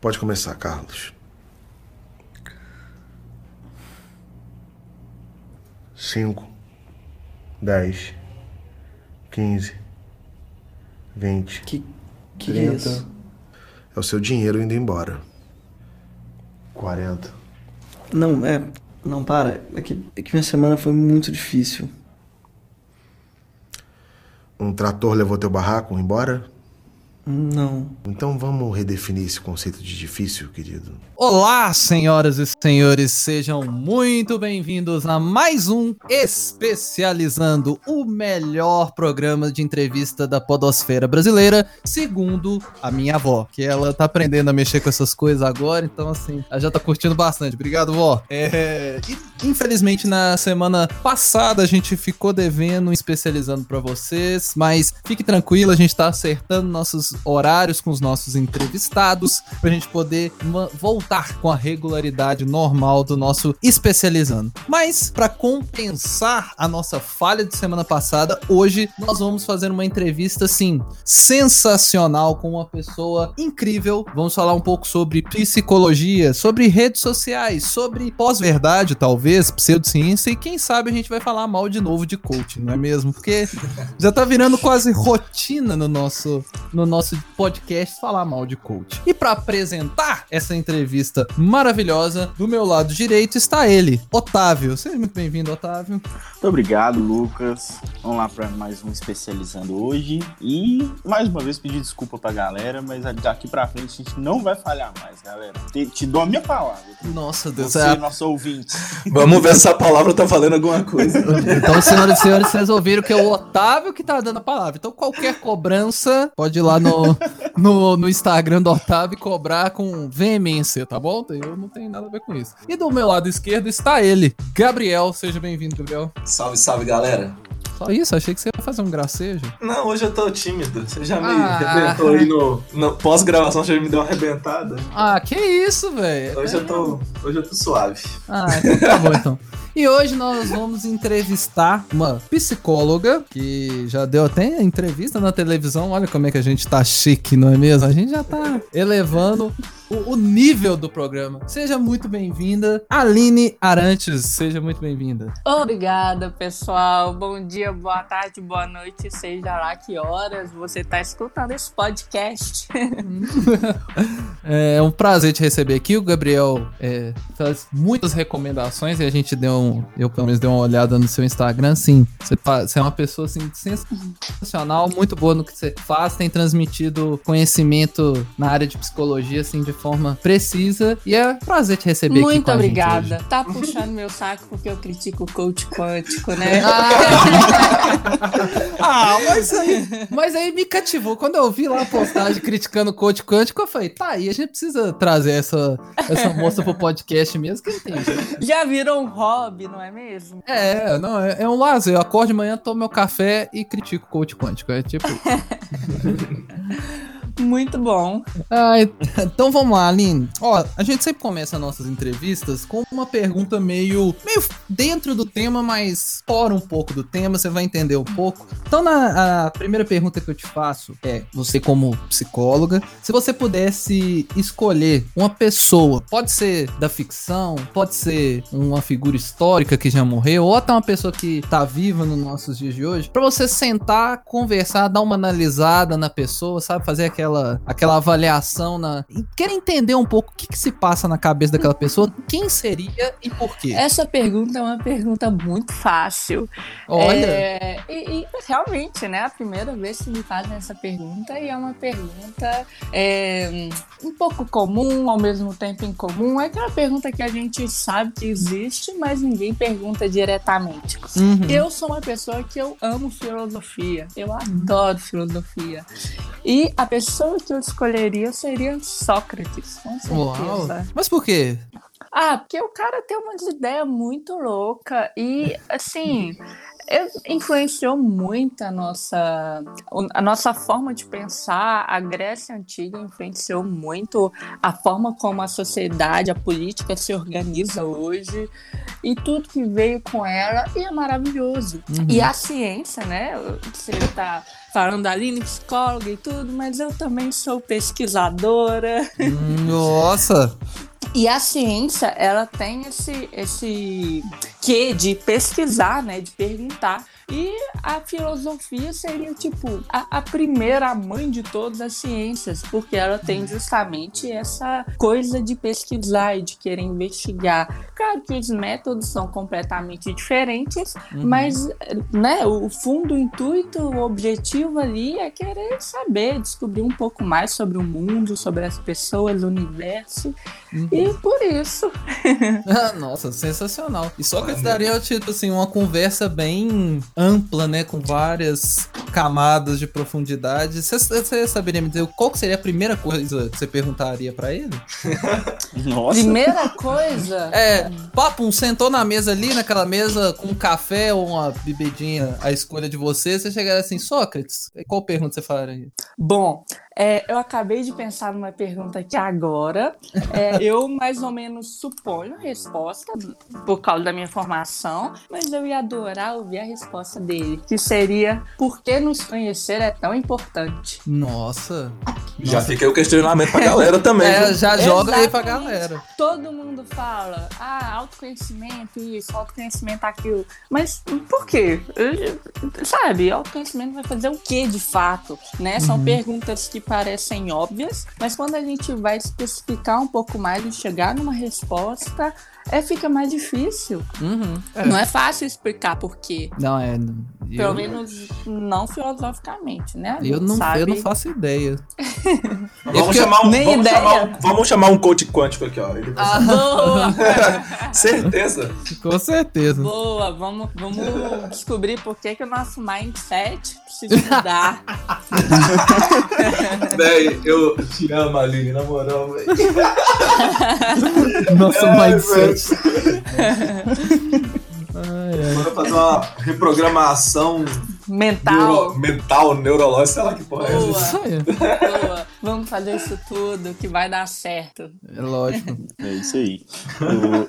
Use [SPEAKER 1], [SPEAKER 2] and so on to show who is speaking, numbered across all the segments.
[SPEAKER 1] Pode começar, Carlos. Cinco, dez, quinze, vinte.
[SPEAKER 2] Que, que é isso?
[SPEAKER 1] É o seu dinheiro indo embora.
[SPEAKER 3] 40.
[SPEAKER 2] Não, é. Não, para. É que, é que minha semana foi muito difícil.
[SPEAKER 1] Um trator levou teu barraco embora?
[SPEAKER 2] Não.
[SPEAKER 1] Então vamos redefinir esse conceito de difícil, querido.
[SPEAKER 4] Olá, senhoras e senhores, sejam muito bem-vindos a mais um Especializando, o melhor programa de entrevista da podosfera brasileira, segundo a minha avó, que ela tá aprendendo a mexer com essas coisas agora, então assim, ela já tá curtindo bastante. Obrigado, vó. É, infelizmente na semana passada a gente ficou devendo especializando para vocês, mas fique tranquilo, a gente tá acertando nossos horários com os nossos entrevistados pra gente poder voltar com a regularidade normal do nosso especializando. Mas para compensar a nossa falha de semana passada, hoje nós vamos fazer uma entrevista assim sensacional com uma pessoa incrível. Vamos falar um pouco sobre psicologia, sobre redes sociais, sobre pós-verdade, talvez, pseudociência e quem sabe a gente vai falar mal de novo de coaching, não é mesmo? Porque já tá virando quase rotina no nosso no nosso podcast falar mal de coach. E para apresentar essa entrevista maravilhosa, do meu lado direito está ele, Otávio. Seja muito bem-vindo, Otávio.
[SPEAKER 5] Muito obrigado, Lucas. Vamos lá para mais um especializando hoje e mais uma vez pedir desculpa pra galera, mas daqui para frente a gente não vai falhar mais, galera. Te, te dou a minha palavra.
[SPEAKER 4] Nossa Deus,
[SPEAKER 5] Você, é nosso ouvinte.
[SPEAKER 3] Vamos ver se essa palavra tá falando alguma coisa.
[SPEAKER 4] então, senhoras e senhores, vocês ouviram que é o Otávio que tá dando a palavra. Então, qualquer cobrança, pode ir lá no no, no, no Instagram do Otávio e cobrar com veemência, tá bom? Eu não tenho nada a ver com isso. E do meu lado esquerdo está ele, Gabriel. Seja bem-vindo, Gabriel.
[SPEAKER 3] Salve, salve, galera.
[SPEAKER 4] Só isso, achei que você ia fazer um gracejo.
[SPEAKER 3] Não, hoje eu tô tímido. Você já me ah. arrebentou aí no, no pós-gravação, você já me deu uma arrebentada.
[SPEAKER 4] Ah, que isso, velho.
[SPEAKER 3] Hoje, eu tô, hoje eu tô suave.
[SPEAKER 4] Ah, então tá bom então. E hoje nós vamos entrevistar uma psicóloga que já deu até entrevista na televisão. Olha como é que a gente tá chique, não é mesmo? A gente já tá elevando o, o nível do programa. Seja muito bem-vinda, Aline Arantes. Seja muito bem-vinda.
[SPEAKER 6] Obrigada, pessoal. Bom dia, boa tarde, boa noite, seja lá que horas você está escutando esse podcast.
[SPEAKER 4] é um prazer te receber aqui. O Gabriel é, faz muitas recomendações e a gente deu um. Eu, pelo menos, dei uma olhada no seu Instagram. Sim, você, você é uma pessoa assim, sensacional, muito boa no que você faz, tem transmitido conhecimento na área de psicologia, assim, de forma precisa. E é um prazer te receber
[SPEAKER 6] Muito
[SPEAKER 4] aqui com
[SPEAKER 6] obrigada. Tá puxando meu saco porque eu critico o coach quântico, né?
[SPEAKER 4] Ah, ah, mas aí, mas aí me cativou. Quando eu vi lá a postagem criticando o coach quântico, eu falei, tá aí, a gente precisa trazer essa, essa moça pro podcast mesmo, que entende.
[SPEAKER 6] Já virou um hobby, não é mesmo?
[SPEAKER 4] É, não, é, é um lazer. Eu acordo de manhã, tomo meu café e critico o coach quântico. É tipo.
[SPEAKER 6] Muito bom.
[SPEAKER 4] Então vamos lá, Aline. Ó, a gente sempre começa nossas entrevistas com uma pergunta meio, meio dentro do tema, mas fora um pouco do tema, você vai entender um pouco. Então, na, a primeira pergunta que eu te faço é: você, como psicóloga, se você pudesse escolher uma pessoa, pode ser da ficção, pode ser uma figura histórica que já morreu, ou até uma pessoa que tá viva nos nossos dias de hoje, para você sentar, conversar, dar uma analisada na pessoa, sabe? Fazer aquela aquela, aquela avaliação na. Quer entender um pouco o que, que se passa na cabeça daquela pessoa, quem seria e por quê?
[SPEAKER 6] Essa pergunta é uma pergunta muito fácil.
[SPEAKER 4] Olha.
[SPEAKER 6] É, e, e, realmente, né? A primeira vez que me fazem essa pergunta e é uma pergunta é, um pouco comum, ao mesmo tempo incomum. É aquela pergunta que a gente sabe que existe, mas ninguém pergunta diretamente. Uhum. Eu sou uma pessoa que eu amo filosofia. Eu adoro filosofia. E a pessoa pessoa que eu escolheria seria Sócrates, com certeza. Uau.
[SPEAKER 4] Mas por quê?
[SPEAKER 6] Ah, porque o cara tem uma ideia muito louca e, assim, influenciou muito a nossa, a nossa forma de pensar. A Grécia Antiga influenciou muito a forma como a sociedade, a política se organiza hoje e tudo que veio com ela e é maravilhoso. Uhum. E a ciência, né? Você está falando ali, psicóloga e tudo, mas eu também sou pesquisadora.
[SPEAKER 4] Nossa!
[SPEAKER 6] E a ciência, ela tem esse, esse quê de pesquisar, né? De perguntar e a filosofia seria, tipo, a, a primeira mãe de todas as ciências, porque ela tem justamente essa coisa de pesquisar e de querer investigar. Claro que os métodos são completamente diferentes, uhum. mas né, o fundo, o intuito, o objetivo ali é querer saber, descobrir um pouco mais sobre o mundo, sobre as pessoas, o universo. Uhum. E por isso.
[SPEAKER 4] Nossa, sensacional. E só que daria, tipo assim, uma conversa bem ampla, né? Com várias camadas de profundidade. Você saberia me dizer qual seria a primeira coisa que você perguntaria para ele?
[SPEAKER 6] Nossa. Primeira coisa?
[SPEAKER 4] É, papo, um sentou na mesa ali, naquela mesa com um café ou uma bebidinha, a escolha de você, você chegaria assim, Sócrates, qual pergunta você faria?
[SPEAKER 6] Bom, é, eu acabei de pensar numa pergunta aqui agora. É, eu mais ou menos suponho a resposta por causa da minha formação, mas eu ia adorar ouvir a resposta dele, que seria por que nos conhecer é tão importante?
[SPEAKER 4] Nossa.
[SPEAKER 3] Já Nossa. fiquei o questionamento pra galera também.
[SPEAKER 4] É, já joga aí pra galera.
[SPEAKER 6] Todo mundo fala, ah, autoconhecimento, isso, autoconhecimento, aquilo. Mas por quê? Sabe, autoconhecimento vai fazer o quê de fato? Né? São uhum. perguntas que parecem óbvias, mas quando a gente vai especificar um pouco mais e chegar numa resposta, é, fica mais difícil.
[SPEAKER 4] Uhum,
[SPEAKER 6] é. Não é fácil explicar por quê.
[SPEAKER 4] Não, é.
[SPEAKER 6] Pelo menos não filosoficamente, né?
[SPEAKER 4] Eu não, eu não faço ideia.
[SPEAKER 3] vamos, chamar um, vamos, chamar um, vamos chamar um coach quântico aqui, ó. Ele
[SPEAKER 6] ah, boa!
[SPEAKER 3] certeza.
[SPEAKER 4] Com certeza.
[SPEAKER 6] Boa, vamos, vamos descobrir por que, que o nosso mindset precisa mudar.
[SPEAKER 3] Véi, eu te amo, Aline, na moral, velho.
[SPEAKER 4] Nosso mindset.
[SPEAKER 3] Bora fazer uma reprogramação
[SPEAKER 6] mental.
[SPEAKER 3] Neuro, mental, neurológica, sei lá que porra é essa.
[SPEAKER 6] Boa. Vamos fazer isso tudo que vai dar certo.
[SPEAKER 4] É lógico.
[SPEAKER 5] É isso aí.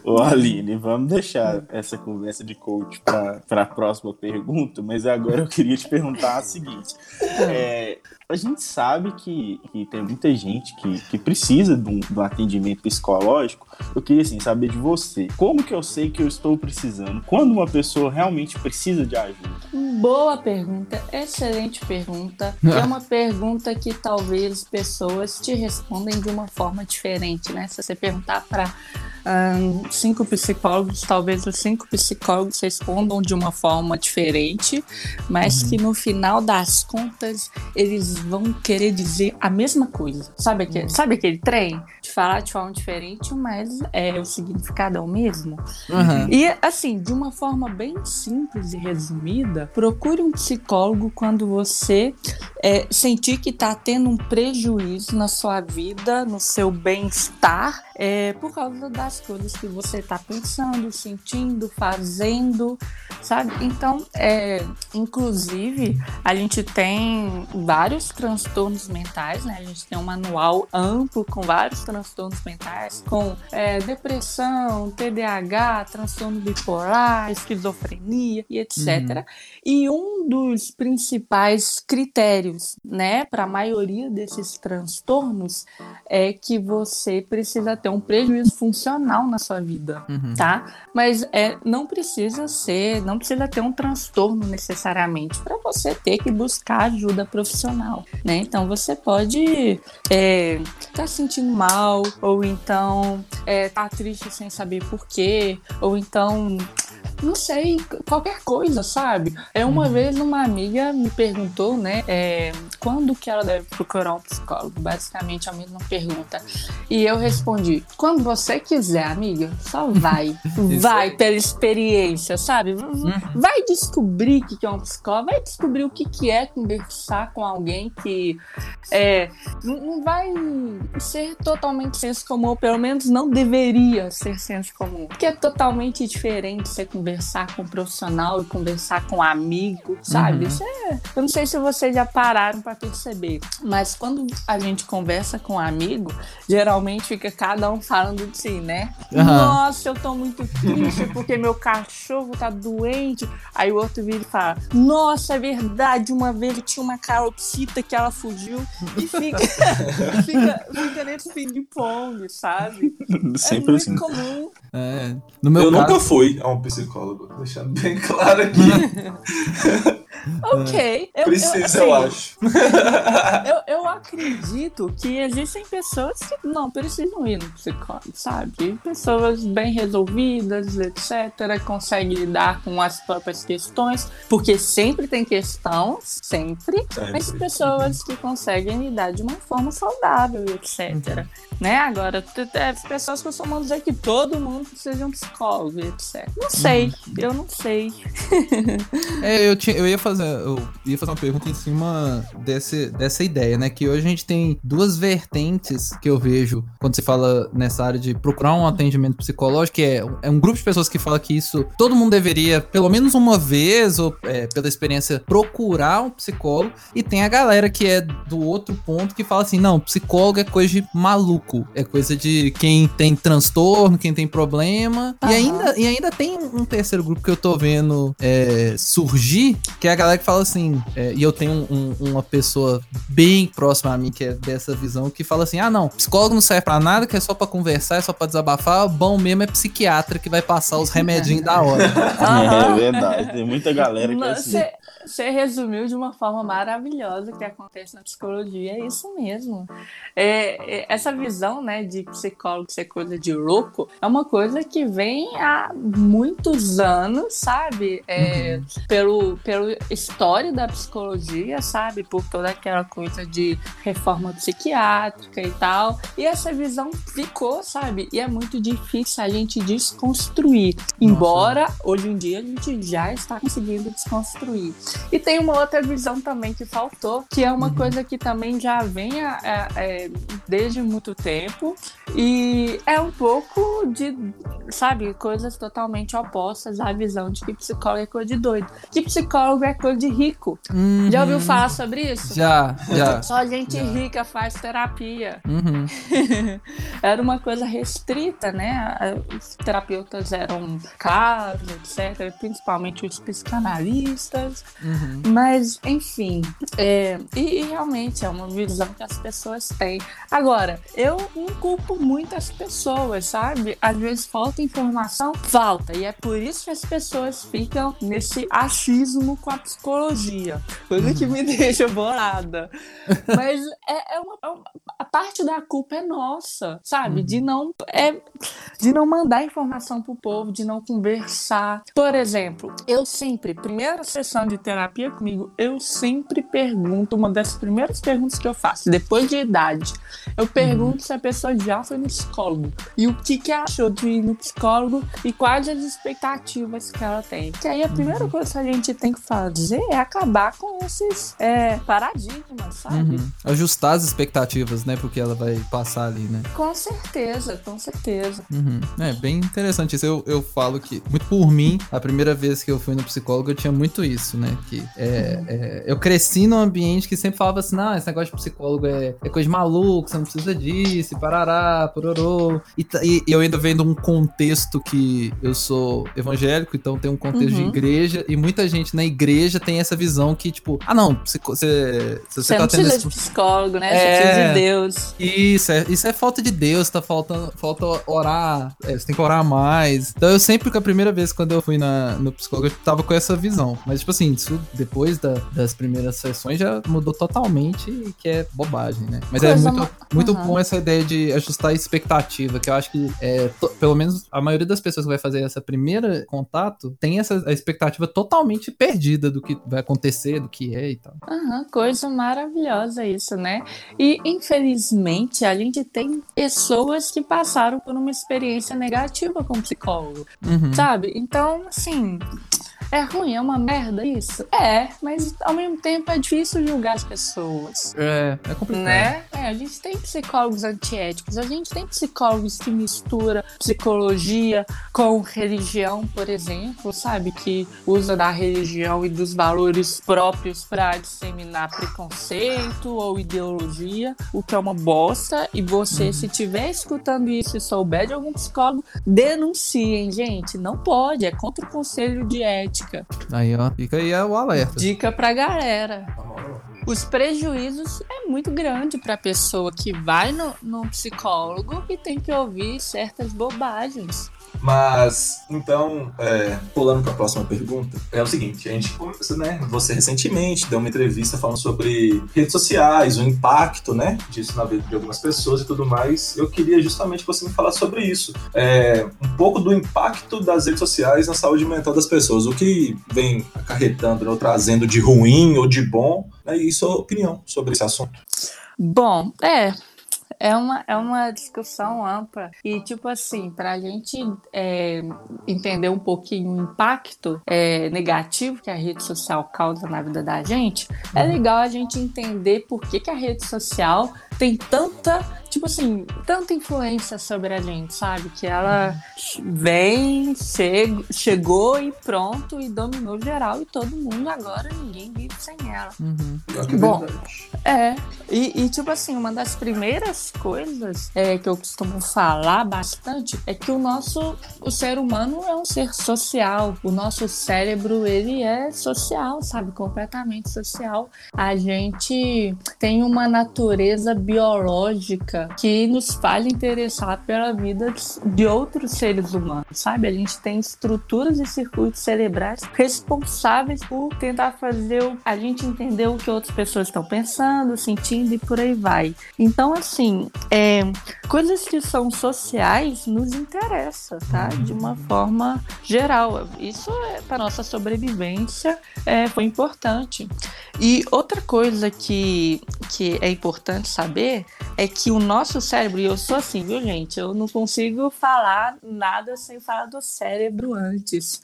[SPEAKER 5] O, o Aline, vamos deixar essa conversa de coach para a próxima pergunta, mas agora eu queria te perguntar a seguinte. É, a gente sabe que, que tem muita gente que, que precisa de um, de um atendimento psicológico. Eu queria assim, saber de você. Como que eu sei que eu estou precisando? Quando uma pessoa realmente precisa de ajuda?
[SPEAKER 6] Boa pergunta, excelente pergunta. é uma pergunta que talvez pessoas te respondem de uma forma diferente, né? Se você perguntar para um, cinco psicólogos, talvez os cinco psicólogos respondam de uma forma diferente, mas uhum. que no final das contas eles vão querer dizer a mesma coisa. Sabe aquele, uhum. sabe aquele trem? De falar de forma diferente, mas é, o significado é o mesmo. Uhum. E assim, de uma forma bem simples e resumida, procure um psicólogo quando você é, sentir que está tendo um prejuízo na sua vida, no seu bem-estar, é, por causa das coisas que você está pensando, sentindo, fazendo, sabe? Então, é, inclusive, a gente tem vários transtornos mentais, né? A gente tem um manual amplo com vários transtornos mentais, com é, depressão, TDAH, transtorno bipolar, esquizofrenia e etc. Uhum. E um dos principais critérios, né, para a maioria desses transtornos é que você precisa ter um prejuízo funcional na sua vida, uhum. tá? Mas é, não precisa ser, não precisa ter um transtorno necessariamente para você ter que buscar ajuda profissional, né? Então você pode estar é, tá sentindo mal, ou então é, tá triste sem saber por quê, ou então não sei, qualquer coisa, sabe? É uma uhum. vez uma amiga me perguntou, né, é, quando que ela deve procurar um psicólogo? Basicamente a mesma pergunta. E eu respondi: quando você quiser, amiga, só vai. vai pela experiência, sabe? Uhum. Vai descobrir o que é um psicólogo, vai descobrir o que é conversar com alguém que é, não vai ser totalmente senso comum, ou pelo menos não deveria ser senso comum. Porque é totalmente diferente você conversar conversar com um profissional e conversar com um amigo, sabe?
[SPEAKER 4] Uhum.
[SPEAKER 6] Isso é, eu não sei se vocês já pararam para perceber, mas quando a gente conversa com um amigo, geralmente fica cada um falando de si, né?
[SPEAKER 4] Aham.
[SPEAKER 6] Nossa, eu tô muito triste porque meu cachorro tá doente. Aí o outro vira e fala: Nossa, é verdade, uma vez eu tinha uma calopsita que ela fugiu e fica, fica, fica nesse ping-pong, sabe?
[SPEAKER 5] Sempre
[SPEAKER 6] é muito
[SPEAKER 5] assim.
[SPEAKER 6] comum.
[SPEAKER 4] É, no meu
[SPEAKER 3] eu
[SPEAKER 4] caso,
[SPEAKER 3] nunca fui a um psicólogo, deixando bem claro aqui.
[SPEAKER 6] Ok. Eu,
[SPEAKER 3] Precisa,
[SPEAKER 6] eu,
[SPEAKER 3] eu
[SPEAKER 6] assim,
[SPEAKER 3] acho.
[SPEAKER 6] Eu, eu acredito que existem pessoas que não precisam ir no psicólogo, sabe? Pessoas bem resolvidas, etc., conseguem lidar com as próprias questões, porque sempre tem questões, sempre, mas
[SPEAKER 3] Sempre.
[SPEAKER 6] pessoas que conseguem lidar de uma forma saudável, etc. Né? Agora, as pessoas costumam dizer que todo mundo precisa de um psicólogo, etc. Não sei, eu não sei.
[SPEAKER 4] É, eu, tinha, eu ia fazer, eu ia fazer uma pergunta em cima desse, dessa ideia, né? Que hoje a gente tem duas vertentes que eu vejo quando se fala nessa área de procurar um atendimento psicológico, que é, é um grupo de pessoas que fala que isso todo mundo deveria, pelo menos uma vez, ou é, pela experiência, procurar um psicólogo. E tem a galera que é do outro ponto que fala assim: não, psicólogo é coisa de maluco, é coisa de quem tem transtorno, quem tem problema. E
[SPEAKER 6] Aham.
[SPEAKER 4] ainda, e ainda tem um terceiro grupo que eu tô vendo é, surgir, que é a galera que fala assim, é, e eu tenho um- um- uma pessoa bem próxima a mim que é dessa visão, que fala assim: ah, não, psicólogo não serve pra nada, que é só pra conversar, é só pra desabafar, bom mesmo é psiquiatra que vai passar os remedinhos da hora.
[SPEAKER 5] É verdade. Tem muita galera que é assim.
[SPEAKER 6] Você resumiu de uma forma maravilhosa o que acontece na psicologia, é isso mesmo. É, é, essa visão né, de psicólogo ser coisa de louco é uma coisa que vem há muitos anos, sabe? É, pelo, pelo história da psicologia, sabe? Por toda aquela coisa de reforma psiquiátrica e tal. E essa visão ficou, sabe? E é muito difícil a gente desconstruir. Embora hoje em dia a gente já está conseguindo desconstruir. E tem uma outra visão também que faltou, que é uma coisa que também já vem a- a- é, desde muito tempo. E é um pouco de, sabe, coisas totalmente opostas à visão de que psicólogo é coisa de doido. Que psicólogo é coisa de rico. Já ouviu falar sobre isso?
[SPEAKER 4] Uhum. Já, já.
[SPEAKER 6] Só gente rica faz terapia.
[SPEAKER 4] Uhum.
[SPEAKER 6] Era uma coisa restrita, né? Os terapeutas eram caros, etc. Principalmente os psicanalistas.
[SPEAKER 4] Uhum.
[SPEAKER 6] Mas, enfim. é, e, e realmente é uma visão que as pessoas têm. Agora, eu não culpo muito as pessoas, sabe? Às vezes falta informação, falta. E é por isso que as pessoas ficam nesse achismo com a psicologia. Coisa que me deixa bolada. Mas é, é uma, é uma- a parte da culpa é nossa, sabe? De não é de não mandar informação pro povo, de não conversar. Por exemplo, eu sempre, primeira sessão de terapia comigo, eu sempre pergunto uma das primeiras perguntas que eu faço, depois de idade, eu pergunto se a pessoa já foi no psicólogo e o que que achou de ir no psicólogo e quais as expectativas que ela tem. Que aí a primeira coisa que a gente tem que fazer é acabar com esses é, paradigmas, sabe?
[SPEAKER 4] Uhum. Ajustar as expectativas, né? Porque ela vai passar ali, né?
[SPEAKER 6] Com certeza, com certeza.
[SPEAKER 4] Uhum. É bem interessante isso. Eu, eu falo que, muito por mim, a primeira vez que eu fui no psicólogo, eu tinha muito isso, né? Que é, é, eu cresci num ambiente que sempre falava assim: não, esse negócio de psicólogo é, é coisa de maluco, você não precisa disso, e parará, pororô. E, ta- e eu ainda vendo um contexto que eu sou evangélico, então tem um contexto de
[SPEAKER 6] Uhum.
[SPEAKER 4] igreja, e muita gente na igreja tem essa visão que, tipo, ah, não, psico- você, se você
[SPEAKER 6] Você
[SPEAKER 4] tá
[SPEAKER 6] não
[SPEAKER 4] tendo
[SPEAKER 6] precisa
[SPEAKER 4] esse
[SPEAKER 6] de psicólogo, né?
[SPEAKER 4] É.
[SPEAKER 6] Você precisa de Deus.
[SPEAKER 4] isso é, isso é falta de Deus, tá faltando, falta orar, é, você tem que orar mais. Então eu sempre, que a primeira vez quando eu fui na, no psicólogo, eu tava com essa visão. Mas, tipo assim, isso depois da- das primeiras sessões já mudou totalmente, que é bobagem, né? Mas é
[SPEAKER 6] Coisa
[SPEAKER 4] muito,
[SPEAKER 6] ma-
[SPEAKER 4] muito
[SPEAKER 6] Aham.
[SPEAKER 4] bom essa ideia de ajustar a expectativa, que eu acho que, é, to- pelo menos a maioria das pessoas que vai fazer essa primeira contato tem essa a expectativa totalmente perdida do que vai acontecer, do que é e tal.
[SPEAKER 6] Aham, coisa maravilhosa isso, né? E infelizmente a gente tem pessoas que passaram por uma experiência negativa com psicólogo,
[SPEAKER 4] Uhum.
[SPEAKER 6] sabe? Então, assim, É ruim, é uma merda isso? É, mas ao mesmo tempo é difícil julgar as pessoas.
[SPEAKER 4] É, é complicado.
[SPEAKER 6] Né? É, a gente tem psicólogos antiéticos, a gente tem psicólogos que mistura psicologia com religião, por exemplo, sabe? Que usa da religião e dos valores próprios para disseminar preconceito ou ideologia, o que é uma bosta. E você,
[SPEAKER 4] Uhum.
[SPEAKER 6] se estiver escutando isso e souber de algum psicólogo, denunciem, gente. Não pode, é contra o conselho de ética.
[SPEAKER 4] Aí, ó, fica aí o alerta.
[SPEAKER 6] Dica pra galera. Os prejuízos é muito grande para a pessoa que vai no, no psicólogo e tem que ouvir certas bobagens.
[SPEAKER 3] Mas, então, é, pulando para a próxima pergunta, é o seguinte: a gente, né, você recentemente deu uma entrevista falando sobre redes sociais, o impacto, né, disso na vida de algumas pessoas e tudo mais. Eu queria justamente que você me falasse sobre isso. É, um pouco do impacto das redes sociais na saúde mental das pessoas. O que vem acarretando, né, ou trazendo de ruim ou de bom, né, e sua opinião sobre esse assunto.
[SPEAKER 6] Bom, é. É uma, é uma discussão ampla. E, tipo assim, para a gente é, entender um pouquinho o impacto é, negativo que a rede social causa na vida da gente, é legal a gente entender por que, que a rede social tem tanta, tipo assim, tanta influência sobre a gente, sabe? Que ela vem, chego, chegou e pronto, e dominou geral, e todo mundo agora, ninguém vive sem ela.
[SPEAKER 4] Uhum.
[SPEAKER 3] É
[SPEAKER 6] Bom. É, e, e, tipo assim, uma das primeiras coisas é, que eu costumo falar bastante é que o nosso, o ser humano é um ser social. O nosso cérebro, ele é social, sabe? Completamente social. A gente tem uma natureza biológica que nos faz interessar pela vida de outros seres humanos, sabe? A gente tem estruturas e circuitos cerebrais responsáveis por tentar fazer o- a gente entender o que outras pessoas estão pensando, sentindo e por aí vai. Então, assim, é, coisas que são sociais nos interessam, tá? De uma forma geral. Isso é para nossa sobrevivência é, foi importante. E outra coisa que, que é importante saber é que o nosso cérebro, e eu sou assim, viu, gente? Eu não consigo falar nada sem falar do cérebro antes.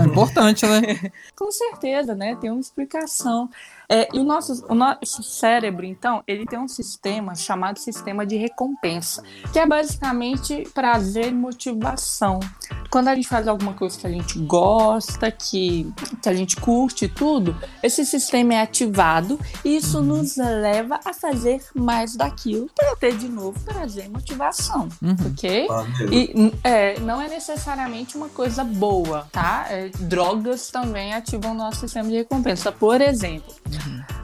[SPEAKER 4] É importante, né?
[SPEAKER 6] Com certeza, né? Tem uma explicação. É, e o nosso, o nosso cérebro, então, ele tem um sistema chamado sistema de recompensa, que é basicamente prazer e motivação. Quando a gente faz alguma coisa que a gente gosta, que, que a gente curte e tudo, esse sistema é ativado e isso nos leva a fazer mais daquilo para ter de novo prazer e motivação,
[SPEAKER 4] Uhum.
[SPEAKER 6] ok? E é, não é necessariamente uma coisa boa, tá? É, drogas também ativam o nosso sistema de recompensa, por exemplo.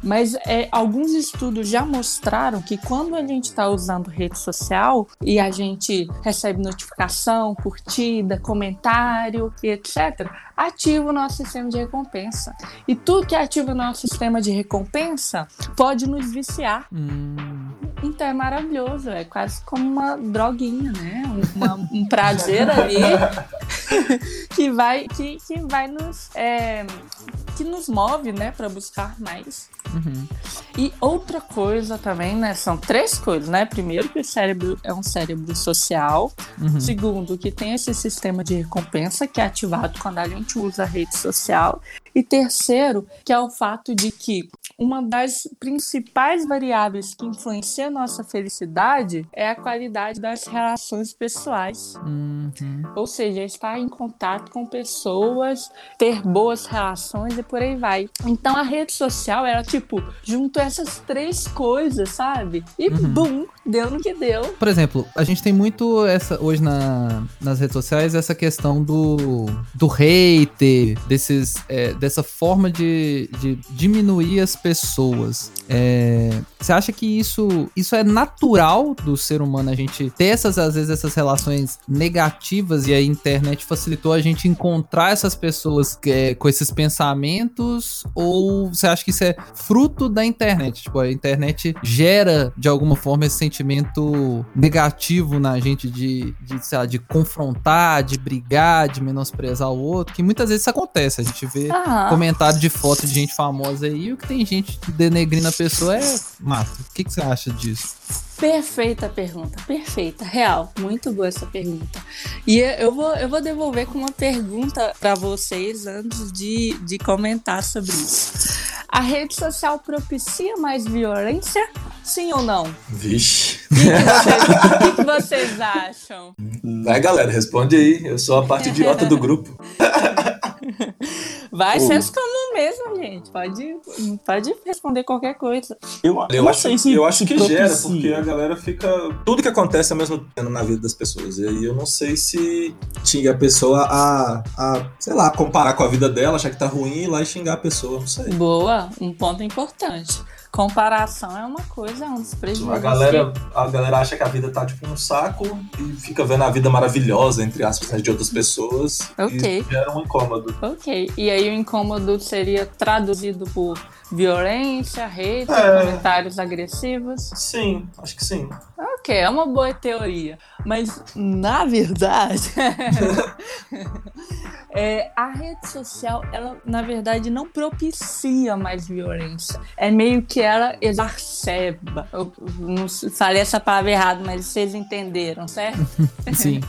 [SPEAKER 6] Mas é, alguns estudos já mostraram que quando a gente está usando rede social e a gente recebe notificação, curtida, comentário e etc., ativa o nosso sistema de recompensa. E tudo que ativa o nosso sistema de recompensa pode nos viciar.
[SPEAKER 4] Hum,
[SPEAKER 6] Então é maravilhoso, é quase como uma droguinha, né? Um, uma- um prazer ali que vai, que, que vai nos. é, que nos move, né, para buscar mais.
[SPEAKER 4] uhum.
[SPEAKER 6] E outra coisa também, né? São três coisas, né? Primeiro, que o cérebro é um cérebro social.
[SPEAKER 4] Uhum.
[SPEAKER 6] Segundo, que tem esse sistema de recompensa que é ativado quando a gente usa a rede social. E terceiro, que é o fato de que uma das principais variáveis que influencia a nossa felicidade é a qualidade das relações pessoais.
[SPEAKER 4] Uhum.
[SPEAKER 6] Ou seja, estar em contato com pessoas, ter boas relações e por aí vai. Então a rede social, ela, tipo, juntou essas três coisas, sabe? E bum, deu no que deu.
[SPEAKER 4] Por exemplo, a gente tem muito essa hoje na, nas redes sociais essa questão do, do hater, desses, é, dessa forma de, de diminuir as pessoas. É, você acha que isso, isso é natural do ser humano a gente ter essas, às vezes, essas relações negativas e a internet facilitou a gente encontrar essas pessoas é, com esses pensamentos? Ou você acha que isso é fruto da internet? Tipo, a internet gera de alguma forma esse sentimento negativo na gente de, de, sei lá, de confrontar, de brigar, de menosprezar o outro, que muitas vezes isso acontece. A gente vê
[SPEAKER 6] Ah,
[SPEAKER 4] comentário de foto de gente famosa aí, e o que tem gente denegrindo a pessoa é formato? O que, que você acha disso?
[SPEAKER 6] Perfeita pergunta, perfeita, real, muito boa essa pergunta. E eu vou, eu vou devolver com uma pergunta para vocês antes de, de comentar sobre isso. A rede social propicia mais violência? Sim ou não?
[SPEAKER 3] Vixe.
[SPEAKER 6] O que, vocês, que, que vocês acham?
[SPEAKER 3] Vai, galera, responde aí. Eu sou a parte idiota do grupo.
[SPEAKER 6] Vai ser comum mesmo, gente. Pode, pode responder qualquer coisa.
[SPEAKER 5] Eu,
[SPEAKER 3] Eu acho, eu acho que gera,
[SPEAKER 5] propicia.
[SPEAKER 3] porque a galera fica. Tudo que acontece ao mesmo tempo na vida das pessoas. E aí eu não sei se tinha a pessoa a, a, sei lá, comparar com a vida dela, achar que tá ruim e ir lá e xingar a pessoa. Não sei.
[SPEAKER 6] Boa, um ponto importante. Comparação é uma coisa, é um dos prejuízos.
[SPEAKER 3] A galera, a galera acha que a vida tá tipo um saco e fica vendo a vida maravilhosa, entre aspas, né, de outras pessoas.
[SPEAKER 6] Ok.
[SPEAKER 3] E gera um incômodo.
[SPEAKER 6] Ok, e aí o incômodo seria traduzido por violência, hate,
[SPEAKER 3] É.
[SPEAKER 6] comentários agressivos.
[SPEAKER 3] Sim, acho que sim.
[SPEAKER 6] Ok, é uma boa teoria. Mas, na verdade, é, a rede social, ela, na verdade, não propicia mais violência. É meio que ela exacerba. Eu não falei essa palavra errada, mas vocês entenderam, certo?
[SPEAKER 4] Sim.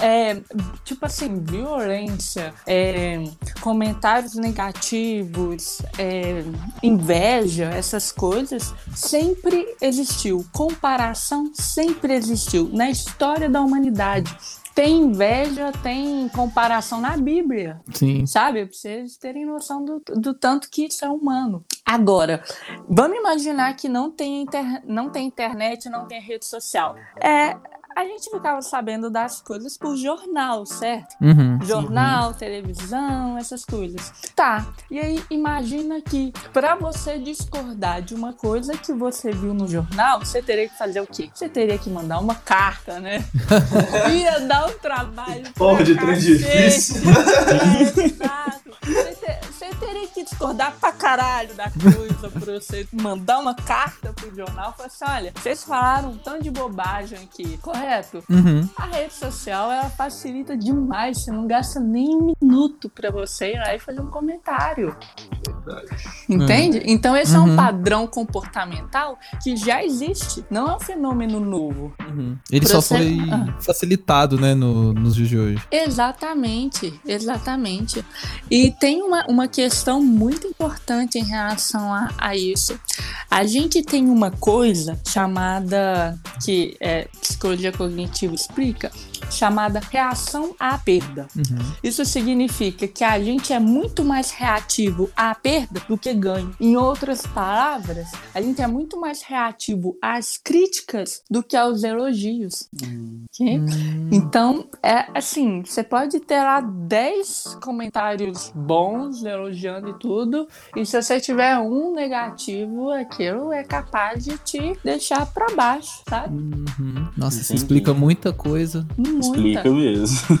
[SPEAKER 6] É, tipo assim, violência, é, comentários negativos, é, inveja, essas coisas sempre existiu. Comparação sempre existiu na história da humanidade. Tem inveja, tem comparação na Bíblia
[SPEAKER 4] Sim.
[SPEAKER 6] sabe? Pra vocês terem noção do, do tanto que isso é humano. Agora, vamos imaginar que não tem, inter, não tem internet, não tem rede social. É, a gente ficava sabendo das coisas por jornal, certo?
[SPEAKER 4] Uhum.
[SPEAKER 6] Jornal, televisão, essas coisas. Tá. E aí imagina que pra você discordar de uma coisa que você viu no jornal, você teria que fazer o quê? Você teria que mandar uma carta, né? Ia dar um trabalho. pra
[SPEAKER 3] Porra de trem difícil.
[SPEAKER 6] É, exato. Você, te- você teria que discordar pra caralho da coisa pra você mandar uma carta pro jornal e falar assim: olha, vocês falaram um tanto de bobagem aqui, correto?
[SPEAKER 4] Uhum.
[SPEAKER 6] A rede social ela facilita demais, você não gasta nem um minuto pra você ir lá e fazer um comentário. Entende? Então esse é
[SPEAKER 4] Uhum.
[SPEAKER 6] um padrão comportamental que já existe, não é um fenômeno novo.
[SPEAKER 4] Uhum. Ele
[SPEAKER 6] Pra
[SPEAKER 4] só
[SPEAKER 6] você-
[SPEAKER 4] foi
[SPEAKER 6] Ah.
[SPEAKER 4] facilitado, né, no- nos dias de hoje.
[SPEAKER 6] Exatamente, exatamente. E tem uma, uma questão muito importante em relação a, a isso. A gente tem uma coisa chamada, que é, psicologia cognitiva explica, chamada reação à perda.
[SPEAKER 4] Uhum.
[SPEAKER 6] Isso significa que a gente é muito mais reativo à perda do que ganho. Em outras palavras, a gente é muito mais reativo às críticas do que aos elogios.
[SPEAKER 4] Hum.
[SPEAKER 6] Então, é assim, você pode ter lá 10 comentários bons, elogiando e tudo, e se você tiver um negativo, aquilo é capaz de te deixar pra baixo, sabe?
[SPEAKER 4] Uhum. Nossa, isso explica muita coisa.
[SPEAKER 6] Muita.
[SPEAKER 5] Explica mesmo.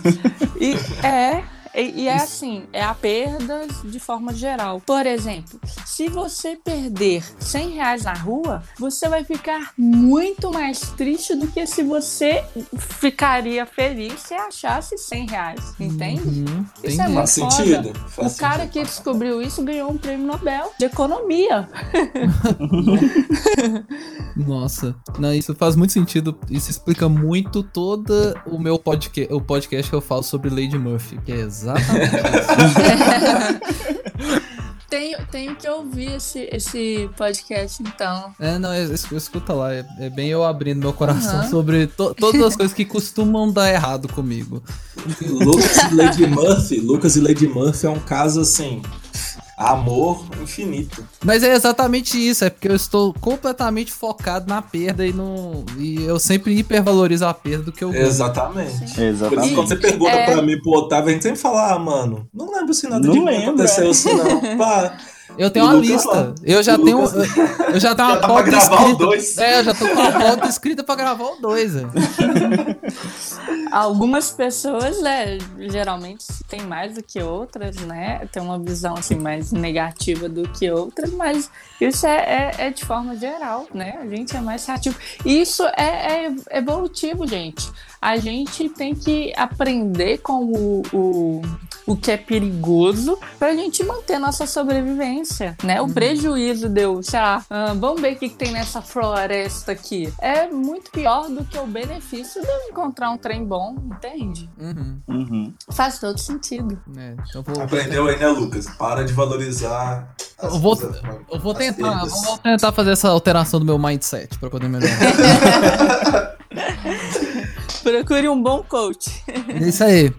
[SPEAKER 6] E é. E, e é assim, é a perdas de forma geral. Por exemplo, se você perder 100 reais na rua, você vai ficar muito mais triste do que se você ficaria feliz se achasse 100 reais. Entende?
[SPEAKER 4] Uhum.
[SPEAKER 6] Isso é muito
[SPEAKER 3] Faz
[SPEAKER 6] foda.
[SPEAKER 3] sentido. Faz
[SPEAKER 6] O cara
[SPEAKER 3] sentido.
[SPEAKER 6] que descobriu isso ganhou um prêmio Nobel de economia.
[SPEAKER 4] Nossa, não, isso faz muito sentido. Isso explica muito todo o meu podcast, o podcast que eu falo sobre Lady Murphy, que é exatamente.
[SPEAKER 6] Tenho, tenho que ouvir esse, esse podcast, então.
[SPEAKER 4] É, não, es- es- escuta lá, é, é bem eu abrindo meu coração
[SPEAKER 6] Aham.
[SPEAKER 4] sobre to- todas as coisas que costumam dar errado comigo.
[SPEAKER 3] Lucas e Lady Murphy, Lucas e Lady Murphy é um caso assim, amor infinito.
[SPEAKER 4] Mas é exatamente isso, é porque eu estou completamente focado na perda e, no, e eu sempre hipervalorizo a perda do que eu ganho.
[SPEAKER 3] Exatamente. Por isso,
[SPEAKER 5] Exatamente.
[SPEAKER 3] quando você pergunta
[SPEAKER 6] É.
[SPEAKER 3] pra mim, pro Otávio, a gente sempre fala, ah, mano, não lembro se nada
[SPEAKER 5] Não
[SPEAKER 3] de ruim
[SPEAKER 5] lembra.
[SPEAKER 3] aconteceu assim, não. Pá,
[SPEAKER 4] Eu tenho uma lista. Eu já tenho. Eu, já tenho uma
[SPEAKER 3] Já pra
[SPEAKER 4] pauta
[SPEAKER 3] gravar o
[SPEAKER 4] escrita.
[SPEAKER 3] dois.
[SPEAKER 4] É, eu já tô com uma pauta escrita pra gravar o 2, velho.
[SPEAKER 6] Algumas pessoas, né, geralmente têm mais do que outras, né? Tem uma visão assim mais negativa do que outras, mas isso é, é, é de forma geral, né? A gente é mais reativo. E Isso é, é evolutivo, gente. a gente tem que aprender com o, o, o que é perigoso pra gente manter nossa sobrevivência, né? O prejuízo deu, sei lá, ah, vamos ver o que, que tem nessa floresta aqui. É muito pior do que o benefício de eu encontrar um trem bom, entende?
[SPEAKER 4] Uhum.
[SPEAKER 5] Uhum.
[SPEAKER 6] Faz todo sentido.
[SPEAKER 4] É, então vou,
[SPEAKER 3] Aprendeu aí, né, Lucas? Para de valorizar.
[SPEAKER 4] Eu vou-
[SPEAKER 3] coisas-
[SPEAKER 4] eu vou tentar, vou tentar fazer essa alteração do meu mindset pra poder melhorar.
[SPEAKER 6] Procure um bom coach.
[SPEAKER 4] é isso aí.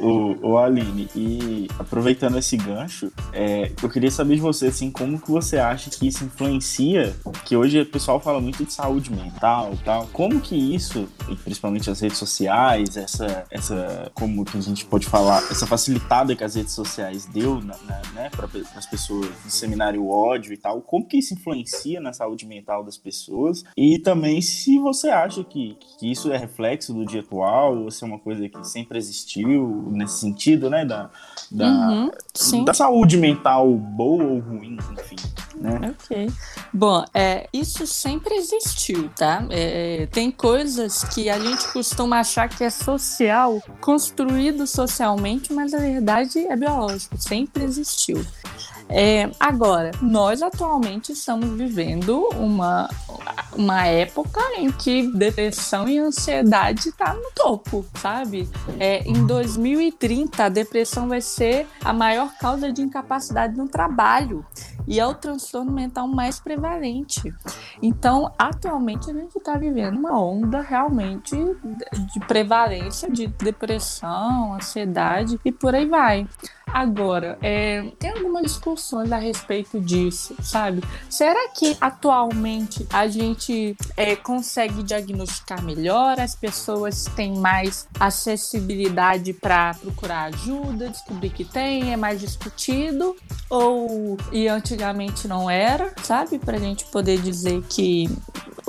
[SPEAKER 5] O, o Aline, e aproveitando esse gancho, é, eu queria saber de você, assim, como que você acha que isso influencia, que hoje o pessoal fala muito de saúde mental tal, como que isso, e principalmente as redes sociais, essa, essa, como que a gente pode falar, essa facilitada que as redes sociais deu, na, na- né, para as pessoas disseminarem o ódio e tal, como que isso influencia na saúde mental das pessoas, e também se você acha que, que isso é reflexo do dia atual, ou se é uma coisa que sempre existiu, nesse sentido, né? Da, da,
[SPEAKER 6] Uhum,
[SPEAKER 5] da saúde mental boa ou ruim, enfim. Né?
[SPEAKER 6] Ok. Bom, é, isso sempre existiu, tá? É, tem coisas que a gente costuma achar que é social, construído socialmente, mas na verdade é biológico, sempre existiu. É, agora, nós atualmente estamos vivendo uma, uma época em que depressão e ansiedade tá no topo, sabe? É, em 2030, a depressão vai ser a maior causa de incapacidade no trabalho e é o transtorno mental mais prevalente. Então, atualmente, a gente está vivendo uma onda realmente de prevalência de depressão, ansiedade e por aí vai. Agora, é, tem algumas discussões a respeito disso, sabe? Será que atualmente a gente é, consegue diagnosticar melhor? As pessoas têm mais acessibilidade para procurar ajuda, descobrir que tem, é mais discutido? Ou e antigamente não era, sabe? Pra gente poder dizer que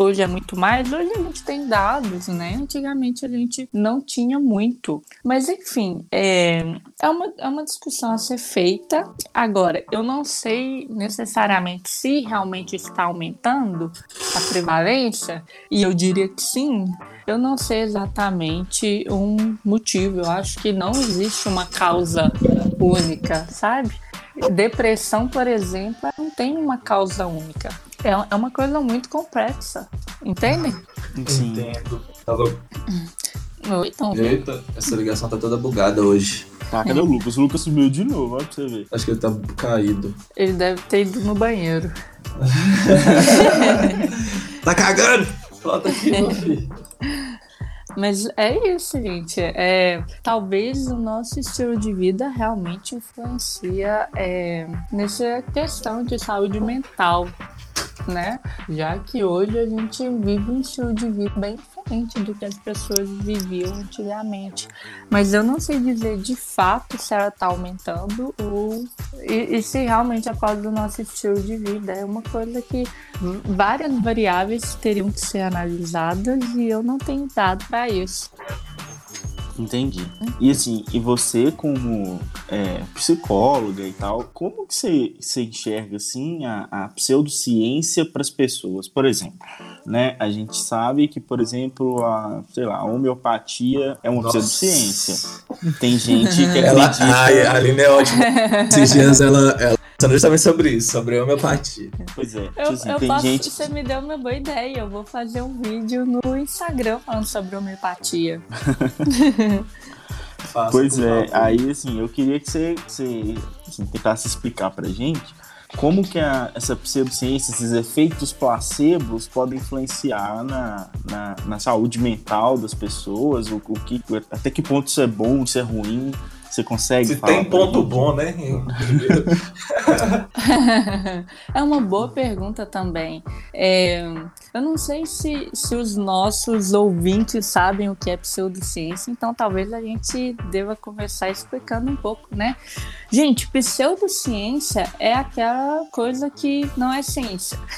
[SPEAKER 6] hoje é muito mais. Hoje a gente tem dados, né? Antigamente a gente não tinha muito. Mas enfim, é, é, uma, é uma discussão a ser feita. Agora, eu não sei necessariamente se realmente está aumentando a prevalência, e eu diria que sim. Eu não sei exatamente um motivo. Eu acho que não existe uma causa única, sabe? Depressão, por exemplo, não tem uma causa única. É é uma coisa muito complexa, entendem?
[SPEAKER 5] Sim.
[SPEAKER 3] Entendo. Tava...
[SPEAKER 6] Então,
[SPEAKER 3] Eita, essa ligação tá toda bugada hoje.
[SPEAKER 5] Tá, cadê o Lucas? O Lucas sumiu de novo, olha pra você ver.
[SPEAKER 3] Acho que ele tá caído.
[SPEAKER 6] ele deve ter ido no banheiro.
[SPEAKER 3] Tá cagando? Volta aqui, meu filho.
[SPEAKER 6] Mas é isso, gente. É, talvez o nosso estilo de vida realmente influencia é, nessa questão de saúde mental, né? Já que hoje a gente vive um estilo de vida bem diferente do que as pessoas viviam antigamente. Mas eu não sei dizer de fato se ela está aumentando ou e, e se realmente é causa do nosso estilo de vida. É uma coisa que várias variáveis teriam que ser analisadas e eu não tenho dado para isso.
[SPEAKER 5] Entendi. E assim, e você como é, psicóloga e tal, como que você, você enxerga assim a, a pseudociência para as pessoas? Por exemplo, né? A gente sabe que, por exemplo, a, sei lá, a homeopatia é uma
[SPEAKER 3] Nossa.
[SPEAKER 5] pseudociência. Tem gente que
[SPEAKER 3] Ela,
[SPEAKER 5] acredita.
[SPEAKER 3] ai, a Aline é ótima. Esses dias ela, ela falando justamente sobre isso, sobre a homeopatia.
[SPEAKER 5] Pois é,
[SPEAKER 6] Eu,
[SPEAKER 5] assim,
[SPEAKER 6] eu
[SPEAKER 5] tem
[SPEAKER 6] posso,
[SPEAKER 5] gente.
[SPEAKER 6] você me deu uma boa ideia. Eu vou fazer um vídeo no Instagram falando sobre homeopatia.
[SPEAKER 3] Faça,
[SPEAKER 5] Pois é,
[SPEAKER 3] favor.
[SPEAKER 5] aí assim, eu queria que você, que você assim, tentasse explicar pra gente como que a- essa pseudociência, esses efeitos placebos podem influenciar na, na, na saúde mental das pessoas, o, o que, até que ponto isso é bom, isso é ruim, você consegue
[SPEAKER 3] Se
[SPEAKER 5] falar
[SPEAKER 3] tem ponto bom, né?
[SPEAKER 6] é uma boa pergunta também. É, eu não sei se, se os nossos ouvintes sabem o que é pseudociência, então talvez a gente deva começar explicando um pouco, né? Gente, pseudociência é aquela coisa que não é ciência.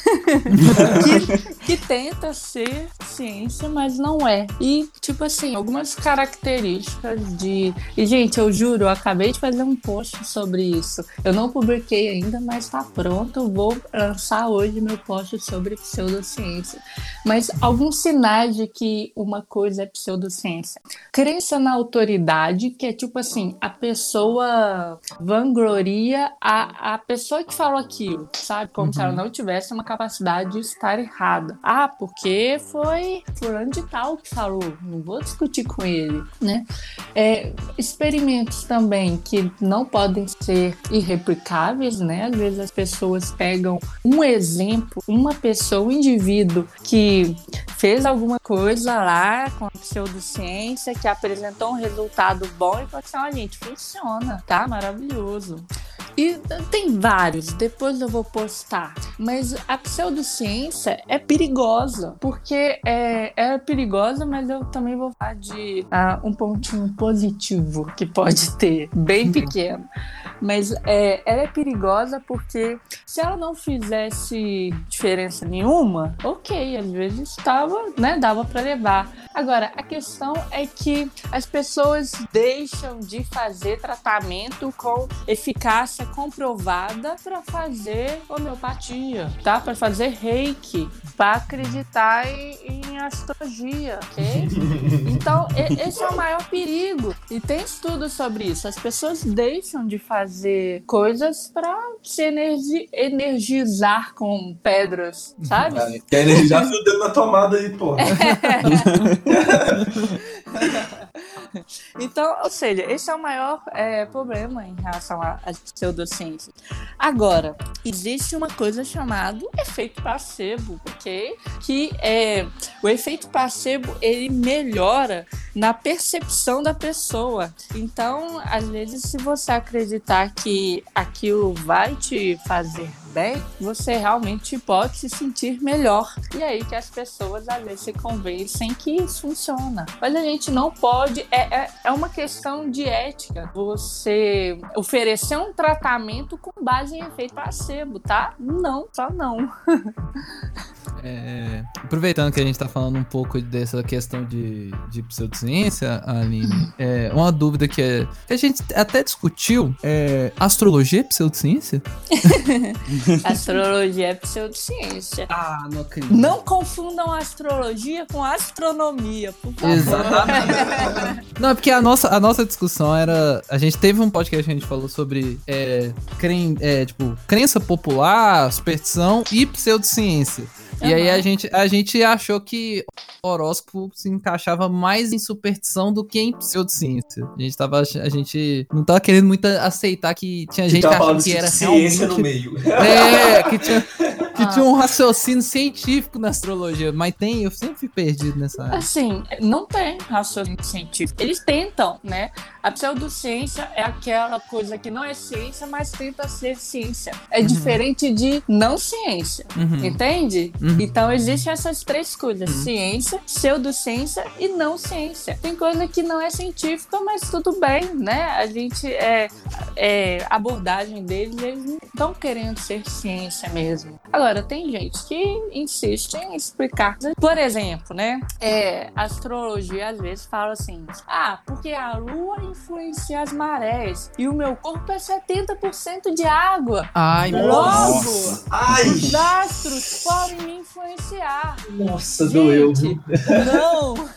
[SPEAKER 6] que, que tenta ser ciência, mas não é. E, tipo assim, algumas características de. E, gente, eu juro juro, eu acabei de fazer um post sobre isso. Eu não publiquei ainda, mas tá pronto. Vou lançar hoje meu post sobre pseudociência. Mas alguns sinais de que uma coisa é pseudociência. Crença na autoridade, que é tipo assim, a pessoa vangloria a, a pessoa que falou aquilo, sabe? Como uhum. se ela uhum. não tivesse uma capacidade de estar errada. Ah, porque foi fulano de tal que falou. Não vou discutir com ele, né? É, também que não podem ser irreplicáveis, né? Às vezes as pessoas pegam um exemplo, uma pessoa, um indivíduo que fez alguma coisa lá com a pseudociência, que apresentou um resultado bom e falou assim: ó, oh, gente, funciona, tá? Maravilhoso. E tem vários, depois eu vou postar. Mas a pseudociência é perigosa, porque é, é perigosa, mas eu também vou falar de uh, um pontinho positivo que pode ter, bem pequeno. Mas é, ela é perigosa porque se ela não fizesse diferença nenhuma, ok, às vezes estava, né, dava para levar. Agora, a questão é que as pessoas deixam de fazer tratamento com eficácia comprovada para fazer homeopatia, tá? Para fazer reiki, para acreditar em, em astrologia, ok? Então, esse é o maior perigo. E tem estudos sobre isso. As pessoas deixam de fazer coisas para se energi energizar com pedras, sabe?
[SPEAKER 3] É, quer energizar o dedo na tomada aí, pô. É.
[SPEAKER 6] então, ou seja, esse é o maior é, problema em relação às pseudociências. Agora, existe uma coisa chamada efeito placebo, ok? Que é o efeito placebo ele melhora na percepção da pessoa. Então, às vezes, se você acreditar que aquilo vai te fazer bem, você realmente pode se sentir melhor. E aí que as pessoas às vezes se convencem que isso funciona. Mas a gente não pode, é, é, é uma questão de ética. Você oferecer um tratamento com base em efeito placebo, tá? Não, só não.
[SPEAKER 4] É, aproveitando que a gente está falando um pouco dessa questão de, de pseudociência, Aline, é, uma dúvida que, é, que a gente até discutiu: é, astrologia é pseudociência?
[SPEAKER 6] astrologia é pseudociência.
[SPEAKER 4] Ah, não acredito.
[SPEAKER 6] Não confundam astrologia com astronomia, por favor.
[SPEAKER 4] Exatamente. não, é porque a nossa, a nossa discussão era. A gente teve um podcast que a gente falou sobre é, cren, é, tipo, crença popular, superstição e pseudociência. Uhum. E aí a gente, a gente achou que o horóscopo se encaixava mais em superstição do que em pseudociência. A gente tava, a gente não tava querendo muito aceitar que tinha gente que achava que era
[SPEAKER 3] ciência realmente... no meio.
[SPEAKER 4] É, que tinha tinha um raciocínio científico na astrologia, mas tem, eu sempre fui perdido nessa área.
[SPEAKER 6] Assim, não tem raciocínio científico. Eles tentam, né? A pseudociência é aquela coisa que não é ciência, mas tenta ser ciência. É uhum. diferente de não ciência, uhum. entende? Uhum. Então existem essas três coisas: uhum. ciência, pseudociência e não ciência. Tem coisa que não é científica, mas tudo bem, né? A gente é, é abordagem deles, eles não estão querendo ser ciência mesmo. Agora, tem gente que insiste em explicar. Por exemplo, né? É, astrologia às vezes fala assim: ah, porque a lua influencia as marés e o meu corpo é 70% de água.
[SPEAKER 4] Ai,
[SPEAKER 6] Logo,
[SPEAKER 3] nossa. Ai.
[SPEAKER 6] os astros podem me influenciar.
[SPEAKER 3] Nossa, gente, doeu.
[SPEAKER 6] Não,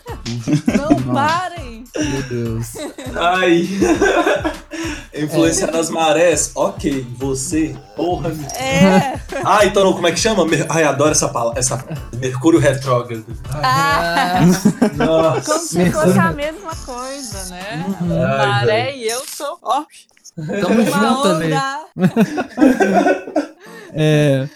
[SPEAKER 6] não parem.
[SPEAKER 4] Meu Deus.
[SPEAKER 3] Ai. Influenciar é. nas marés, ok. Você, porra.
[SPEAKER 6] É.
[SPEAKER 3] Ah, então como é que chama? Ai, adoro essa palavra. Essa Mercúrio retrógrado.
[SPEAKER 6] Ah. Nossa. Como se Mercúrio. fosse a mesma coisa, né? Uhum. Ai, Maré e eu sou. Ó.
[SPEAKER 4] Tamo junto, né? é.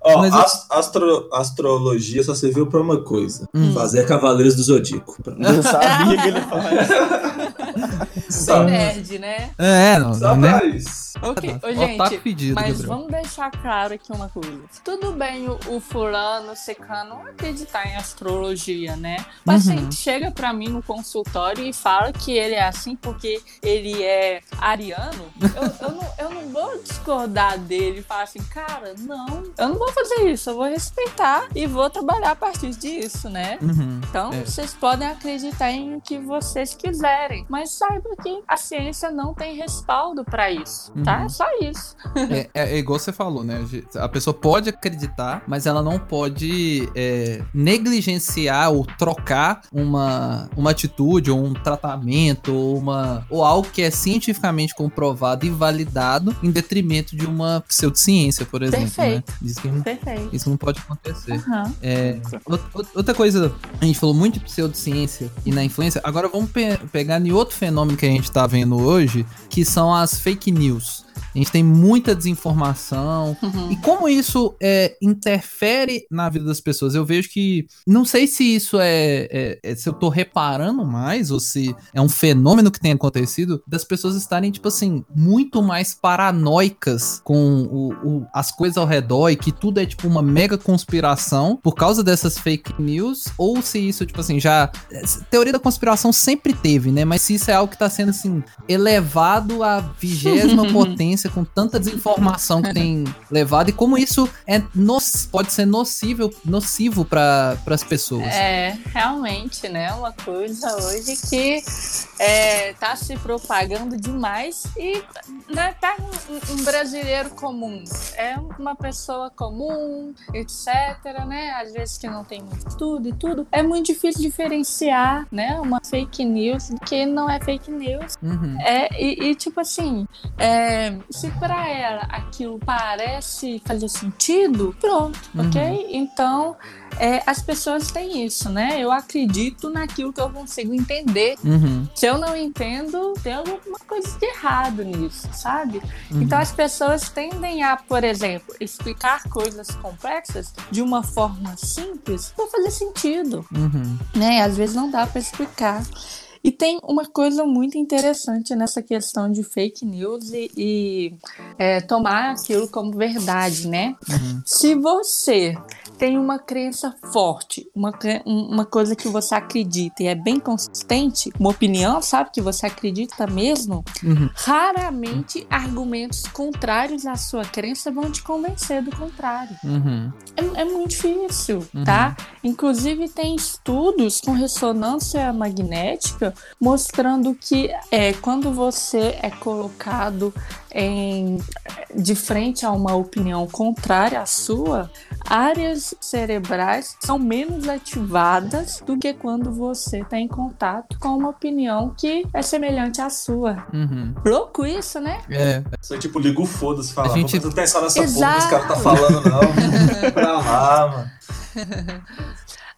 [SPEAKER 3] Ó, Mas astro, astrologia só serviu pra uma coisa: hum. fazer Cavaleiros do Zodíaco.
[SPEAKER 5] Eu sabia que ele ia
[SPEAKER 6] Bem nerd, né?
[SPEAKER 4] É, não,
[SPEAKER 3] Só
[SPEAKER 4] né?
[SPEAKER 3] isso.
[SPEAKER 6] Ok, ô,
[SPEAKER 4] Otaku
[SPEAKER 6] gente,
[SPEAKER 4] fedido,
[SPEAKER 6] mas
[SPEAKER 4] Gabriel.
[SPEAKER 6] vamos deixar claro aqui uma coisa. Tudo bem o, o fulano, o secano acreditar em astrologia, né? Mas
[SPEAKER 4] Uhum.
[SPEAKER 6] se ele chega pra mim no consultório e fala que ele é assim porque ele é ariano, eu, eu, não, eu não vou discordar dele e falar assim, cara, não, eu não vou fazer isso, eu vou respeitar e vou trabalhar a partir disso, né?
[SPEAKER 4] Uhum.
[SPEAKER 6] Então,
[SPEAKER 4] É.
[SPEAKER 6] vocês podem acreditar em o que vocês quiserem, mas saiba que a ciência não tem respaldo pra isso, tá?
[SPEAKER 4] Uhum.
[SPEAKER 6] É só isso.
[SPEAKER 4] É, é- é igual você falou, né? A pessoa pode acreditar, mas ela não pode é, negligenciar ou trocar uma, uma atitude ou um tratamento ou, uma, ou algo que é cientificamente comprovado e validado em detrimento de uma pseudociência, por exemplo. Né?
[SPEAKER 6] Perfeito.
[SPEAKER 4] Isso, que, não-
[SPEAKER 6] Perfeito.
[SPEAKER 4] isso não pode acontecer.
[SPEAKER 6] Aham.
[SPEAKER 4] É, out- out- outra coisa, a gente falou muito de pseudociência e na influência. Agora vamos pe- pegar em outro fenômeno que a gente tá vendo hoje, que são as fake news. A gente tem muita desinformação.
[SPEAKER 6] Uhum.
[SPEAKER 4] E como isso é, interfere na vida das pessoas? Eu vejo que. Não sei se isso é, é- é- Se eu tô reparando mais, ou se é um fenômeno que tem acontecido, das pessoas estarem, tipo assim, muito mais paranoicas com o- o- as coisas ao redor e que tudo é, tipo, uma mega conspiração por causa dessas fake news, ou se isso, tipo assim, já. Teoria da conspiração sempre teve, né? Mas se isso é algo que tá sendo, assim, elevado à vigésima potência com tanta desinformação que tem levado e como isso é noc- pode ser nocivo, nocivo para as pessoas.
[SPEAKER 6] É, realmente, né? Uma coisa hoje que é, tá se propagando demais e né, pega um, um brasileiro comum, é uma pessoa comum, etc, né? Às vezes que não tem muito estudo e tudo. É muito difícil diferenciar, né? Uma fake news do que não é fake news.
[SPEAKER 4] Uhum.
[SPEAKER 6] É, e, e, tipo assim, é, se pra ela aquilo parece fazer sentido, pronto,
[SPEAKER 4] Uhum.
[SPEAKER 6] ok? Então, é, as pessoas têm isso, né? Eu acredito naquilo que eu consigo entender.
[SPEAKER 4] Uhum.
[SPEAKER 6] Se eu não entendo, tem alguma coisa de errado nisso, sabe?
[SPEAKER 4] Uhum.
[SPEAKER 6] Então as pessoas tendem a, por exemplo, explicar coisas complexas de uma forma simples para fazer sentido
[SPEAKER 4] Uhum.
[SPEAKER 6] né? Às vezes não dá para explicar. E tem uma coisa muito interessante nessa questão de fake news e, e, é, tomar aquilo como verdade, né?
[SPEAKER 4] Uhum.
[SPEAKER 6] Se você tem uma crença forte, uma, um- uma coisa que você acredita e é bem consistente, uma opinião, sabe, que você acredita mesmo,
[SPEAKER 4] Uhum.
[SPEAKER 6] raramente argumentos contrários à sua crença vão te convencer do contrário.
[SPEAKER 4] Uhum.
[SPEAKER 6] É, é muito difícil,
[SPEAKER 4] Uhum.
[SPEAKER 6] tá? Inclusive tem estudos com ressonância magnética mostrando que é, quando você é colocado em, de frente a uma opinião contrária à sua, áreas cerebrais são menos ativadas do que quando você está em contato com uma opinião que é semelhante à sua.
[SPEAKER 4] Uhum.
[SPEAKER 6] Louco isso, né?
[SPEAKER 4] É,
[SPEAKER 3] Você tipo liga o foda-se e fala,
[SPEAKER 4] A gente-
[SPEAKER 3] vamos atenção nessa porra que
[SPEAKER 6] Exato.
[SPEAKER 3] esse cara tá falando, não. pra lá, mano.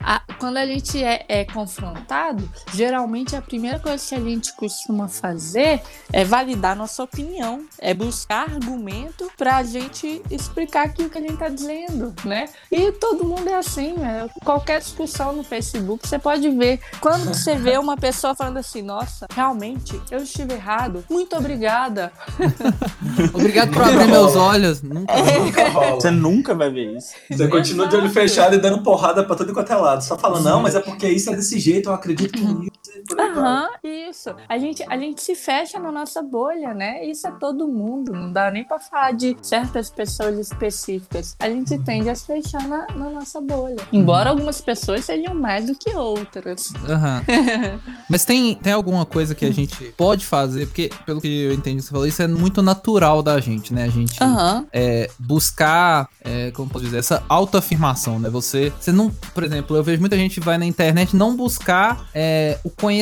[SPEAKER 6] A- quando a gente é, é confrontado, geralmente a primeira coisa que a gente costuma fazer é validar nossa opinião, é buscar argumento pra gente explicar aquilo que a gente tá dizendo, né? E todo mundo é assim, né? Qualquer discussão no Facebook, você pode ver. Quando você vê uma pessoa falando assim, nossa, realmente, eu estive errado, muito obrigada.
[SPEAKER 4] obrigado por abrir meus olhos. Nunca
[SPEAKER 3] Nunca rola.
[SPEAKER 5] Você nunca vai ver isso.
[SPEAKER 3] Você continua de olho fechado e dando porrada pra todo quanto é lado. Só falando, não, mas é porque isso é desse jeito, eu acredito nisso. Por aí vai.
[SPEAKER 6] Aham, isso. A gente, a gente se fecha na nossa bolha, né? Isso é todo mundo. Não dá nem pra falar de certas pessoas específicas. A gente tende a se fechar na, na nossa bolha. Embora algumas pessoas sejam mais do que outras.
[SPEAKER 4] Aham. Mas tem, tem alguma coisa que a gente pode fazer? Porque, pelo que eu entendi que você falou, isso é muito natural da gente, né? A gente
[SPEAKER 6] Aham.
[SPEAKER 4] é, buscar, é, como posso dizer, essa autoafirmação, né? Você, você não, por exemplo, eu vejo muita gente vai na internet não buscar é, o conhecimento,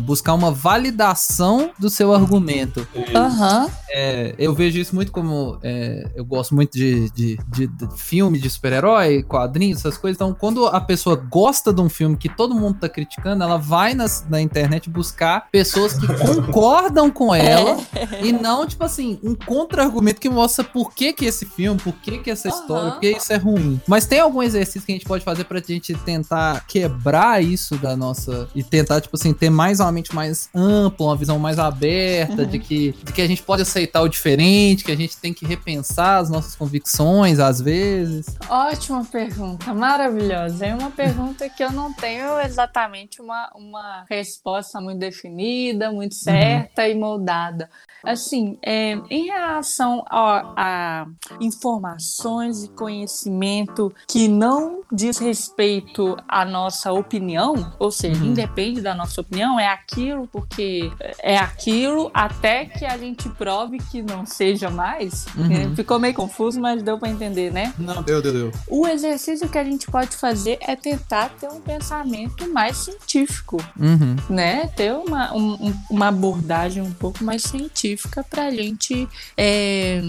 [SPEAKER 4] buscar uma validação do seu argumento.
[SPEAKER 6] Aham.
[SPEAKER 4] É, eu vejo isso muito como. é, eu gosto muito de, de, de- de filme de super-herói, quadrinhos, essas coisas. Então, quando a pessoa gosta de um filme que todo mundo tá criticando, ela vai nas- na internet buscar pessoas que concordam com ela e não, tipo assim, um contra-argumento que mostra por que, que esse filme, por que, que essa história,
[SPEAKER 6] Aham.
[SPEAKER 4] por que isso é ruim. Mas tem algum exercício que a gente pode fazer pra gente tentar quebrar isso da nossa. e tentar, tipo assim, ter mais uma mente mais ampla, uma visão mais aberta,
[SPEAKER 6] Uhum.
[SPEAKER 4] de, que, de que a gente pode aceitar o diferente, que a gente tem que repensar as nossas convicções às vezes.
[SPEAKER 6] Ótima pergunta, maravilhosa. É uma pergunta que eu não tenho exatamente uma, uma resposta muito definida, muito certa e moldada. Assim, é, em relação a, a informações e conhecimento que não diz respeito à nossa opinião, ou seja,
[SPEAKER 4] Uhum.
[SPEAKER 6] independe da nossa opinião, é aquilo porque é aquilo até que a gente prove que não seja mais.
[SPEAKER 4] Uhum.
[SPEAKER 6] É, Ficou meio confuso, mas deu para entender, né?
[SPEAKER 4] Não, deu, deu, deu.
[SPEAKER 6] O exercício que a gente pode fazer é tentar ter um pensamento mais científico,
[SPEAKER 4] Uhum.
[SPEAKER 6] né? Ter uma, um- um- uma abordagem um pouco mais científica para a gente é,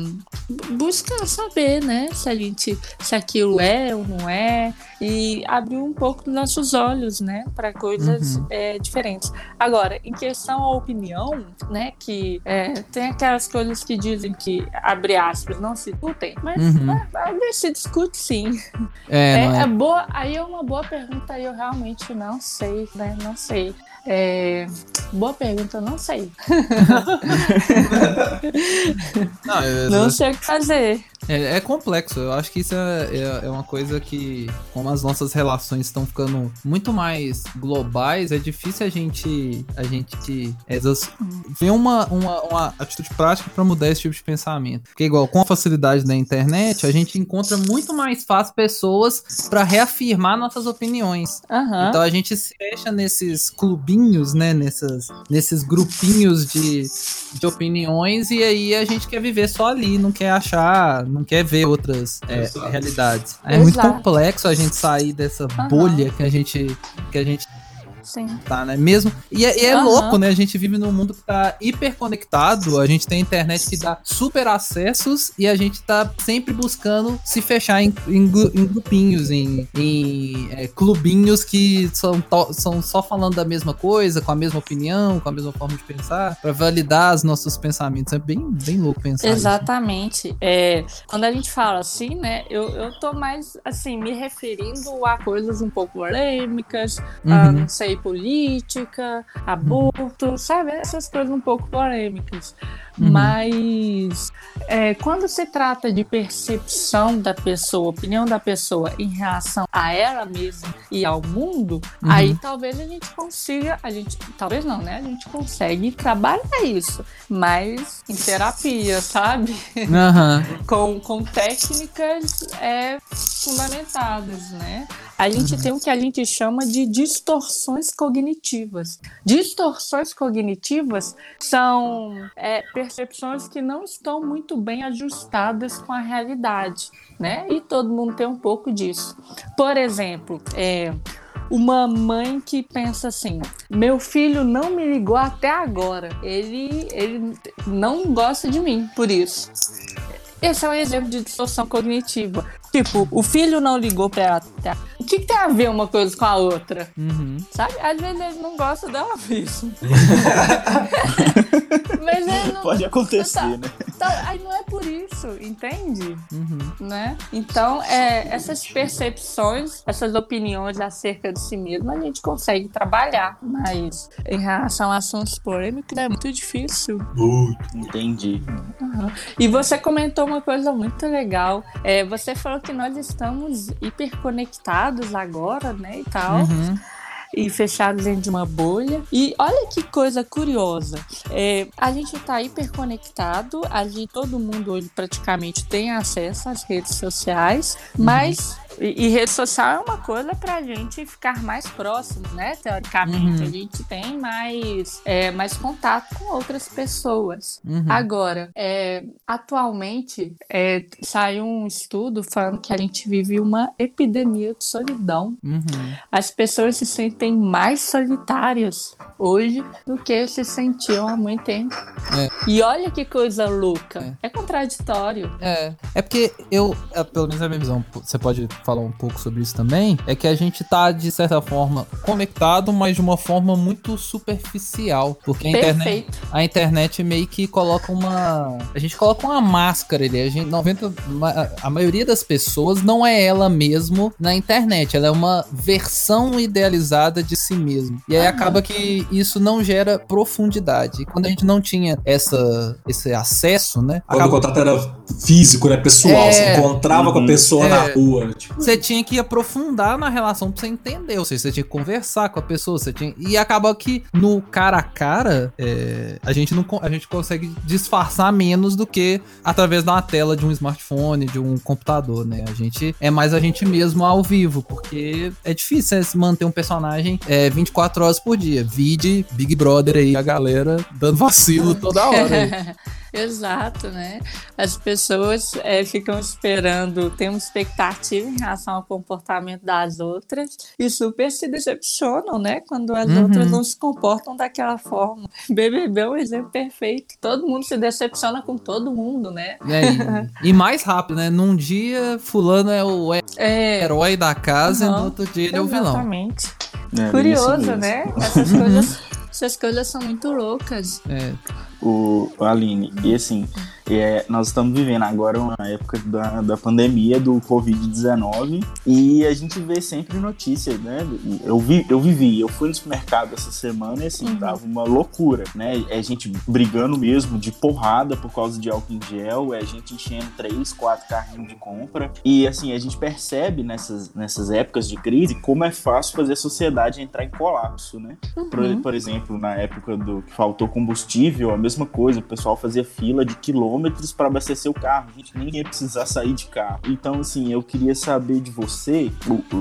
[SPEAKER 6] bu- buscar saber, né? Se a gente, se aquilo é ou não é e abrir um pouco nossos olhos, né? Para coisas
[SPEAKER 4] Uhum.
[SPEAKER 6] é, diferentes. Agora, em questão à opinião, né? Que é, tem aquelas coisas que dizem que abre aspas não se discutem, mas
[SPEAKER 4] Uhum.
[SPEAKER 6] né, às vezes se discute sim.
[SPEAKER 4] É,
[SPEAKER 6] É,
[SPEAKER 4] não é?
[SPEAKER 6] é boa, aí é uma boa pergunta e eu realmente não sei, né? Não sei. É, boa pergunta, eu não sei.
[SPEAKER 4] Não, é-
[SPEAKER 6] Não sei o que fazer.
[SPEAKER 4] É, é complexo, eu acho que isso é, é, é uma coisa que, como as nossas relações estão ficando muito mais globais, é difícil a gente, a gente exas- ver uma, uma, uma atitude prática para mudar esse tipo de pensamento. Porque, igual, com a facilidade da internet, a gente encontra muito mais fácil pessoas para reafirmar nossas opiniões.
[SPEAKER 6] Aham.
[SPEAKER 4] Então a gente se fecha nesses clubinhos, né? Nessas, nesses grupinhos de, de opiniões, e aí a gente quer viver só ali, não quer achar, não quer ver outras é, realidades. É muito
[SPEAKER 6] Exato.
[SPEAKER 4] complexo a gente sair dessa bolha que a gente. Que a gente
[SPEAKER 6] Sim.
[SPEAKER 4] tá, né? Mesmo. E é, e é
[SPEAKER 6] Aham.
[SPEAKER 4] louco, né? A gente vive num mundo que tá hiperconectado, a gente tem internet que dá super acessos e a gente tá sempre buscando se fechar em, em em grupinhos, em, em, é, clubinhos que são, to- são só falando da mesma coisa, com a mesma opinião, com a mesma forma de pensar, pra validar os nossos pensamentos. É bem, bem louco pensar. isso.
[SPEAKER 6] Exatamente. É, quando a gente fala assim, né, eu, eu tô mais, assim, me referindo a coisas um pouco polêmicas, a,
[SPEAKER 4] Uhum.
[SPEAKER 6] não sei, política, aborto, sabe? Essas coisas um pouco polêmicas.
[SPEAKER 4] Uhum.
[SPEAKER 6] Mas é, quando se trata de percepção da pessoa, opinião da pessoa em relação a ela mesma e ao mundo,
[SPEAKER 4] Uhum.
[SPEAKER 6] aí talvez a gente consiga, a gente, talvez não, né? A gente consegue trabalhar isso, mas em terapia, sabe?
[SPEAKER 4] Aham.
[SPEAKER 6] com, com técnicas é, fundamentadas, né? A gente tem o que a gente chama de distorções cognitivas. Distorções cognitivas são é, percepções que não estão muito bem ajustadas com a realidade, né? E todo mundo tem um pouco disso. Por exemplo, é, uma mãe que pensa assim: meu filho não me ligou até agora, ele, ele não gosta de mim por isso. Esse é um exemplo de distorção cognitiva. Tipo, o filho não ligou pra ela. O que, que tem a ver uma coisa com a outra?
[SPEAKER 4] Uhum.
[SPEAKER 6] Sabe? Às vezes ele não gosta dela mesmo. Mas ele não.
[SPEAKER 5] Pode acontecer,
[SPEAKER 6] Tá.
[SPEAKER 5] né?
[SPEAKER 6] Então, aí não é por isso, entende?
[SPEAKER 4] Uhum.
[SPEAKER 6] né? Então, é, essas percepções, essas opiniões acerca de si mesmo, a gente consegue trabalhar. Mas em relação a assuntos polêmicos, é muito difícil.
[SPEAKER 5] Entendi.
[SPEAKER 6] E você comentou uma coisa muito legal. É, você falou que nós estamos hiperconectados agora, né? E tal.
[SPEAKER 4] Uhum.
[SPEAKER 6] e fechados dentro de uma bolha. E olha que coisa curiosa. É, a gente está hiperconectado, a gente, todo mundo hoje praticamente tem acesso às redes sociais, mas. E, e rede social é uma coisa para a gente ficar mais próximo, né? Teoricamente,
[SPEAKER 4] Uhum.
[SPEAKER 6] a gente tem mais, é, mais contato com outras pessoas.
[SPEAKER 4] Uhum.
[SPEAKER 6] Agora, é, atualmente, é, saiu um estudo falando que a gente vive uma epidemia de solidão.
[SPEAKER 4] Uhum.
[SPEAKER 6] As pessoas se sentem mais solitárias hoje do que se sentiam há muito tempo.
[SPEAKER 4] É.
[SPEAKER 6] E olha que coisa louca. É, contraditório.
[SPEAKER 4] É, é porque eu, é, pelo menos é a minha visão, você pode falar um pouco sobre isso também, é que a gente tá, de certa forma, conectado, mas de uma forma muito superficial. Porque a internet, a internet meio que coloca uma. A gente coloca uma máscara ali. A, gente, 90, ma- a maioria das pessoas não é ela mesmo na internet. Ela é uma versão idealizada de si mesmo. E aí acaba que isso não gera profundidade. E quando a gente não tinha essa, esse acesso, né?
[SPEAKER 3] Quando
[SPEAKER 4] acaba-
[SPEAKER 3] o contato era físico, né? Pessoal.
[SPEAKER 4] É.
[SPEAKER 3] Você encontrava com a
[SPEAKER 5] Uhum.
[SPEAKER 3] pessoa
[SPEAKER 4] É.
[SPEAKER 3] na rua. Tipo,
[SPEAKER 4] Você tinha que aprofundar na relação pra você entender, ou seja, você tinha que conversar com a pessoa, você tinha... e acaba que no cara a cara, é, a, gente não, a gente consegue disfarçar menos do que através uma tela de um smartphone, de um computador, né? A gente é mais a gente mesmo ao vivo, porque é difícil você manter um personagem é, 24 horas por dia. Vide Big Brother aí, a galera dando vacilo toda hora.
[SPEAKER 6] Exato, né? As pessoas é, ficam esperando, têm uma expectativa em relação ao comportamento das outras e super se decepcionam, né? Quando as
[SPEAKER 4] Uhum.
[SPEAKER 6] outras não se comportam daquela forma. BBB é um exemplo perfeito. Todo mundo se decepciona com todo mundo, né?
[SPEAKER 4] É, e, e mais rápido, né? Num dia, fulano é o
[SPEAKER 6] É,
[SPEAKER 4] herói da casa e
[SPEAKER 6] Uhum.
[SPEAKER 4] no outro dia ele é o vilão.
[SPEAKER 6] exatamente.
[SPEAKER 5] É, bem
[SPEAKER 6] Curioso, né? Essas coisas, essas coisas são muito loucas.
[SPEAKER 4] É,
[SPEAKER 5] o o Aline. E assim, é, nós estamos vivendo agora uma época da, da pandemia do Covid-19 e a gente vê sempre notícias, né? Eu, vi, eu vivi, eu fui no supermercado essa semana e assim,
[SPEAKER 6] Uhum.
[SPEAKER 5] tava uma loucura, né? É gente brigando mesmo de porrada por causa de álcool em gel, é gente enchendo três, quatro carrinhos de compra. E assim, a gente percebe nessas, nessas épocas de crise como é fácil fazer a sociedade entrar em colapso, né? Por,
[SPEAKER 6] Uhum.
[SPEAKER 5] por exemplo, na época do que faltou combustível, a mesma coisa, o pessoal fazia fila de quilômetros para abastecer o carro. Gente, ninguém ia precisar sair de carro. Então, assim, eu queria saber de você,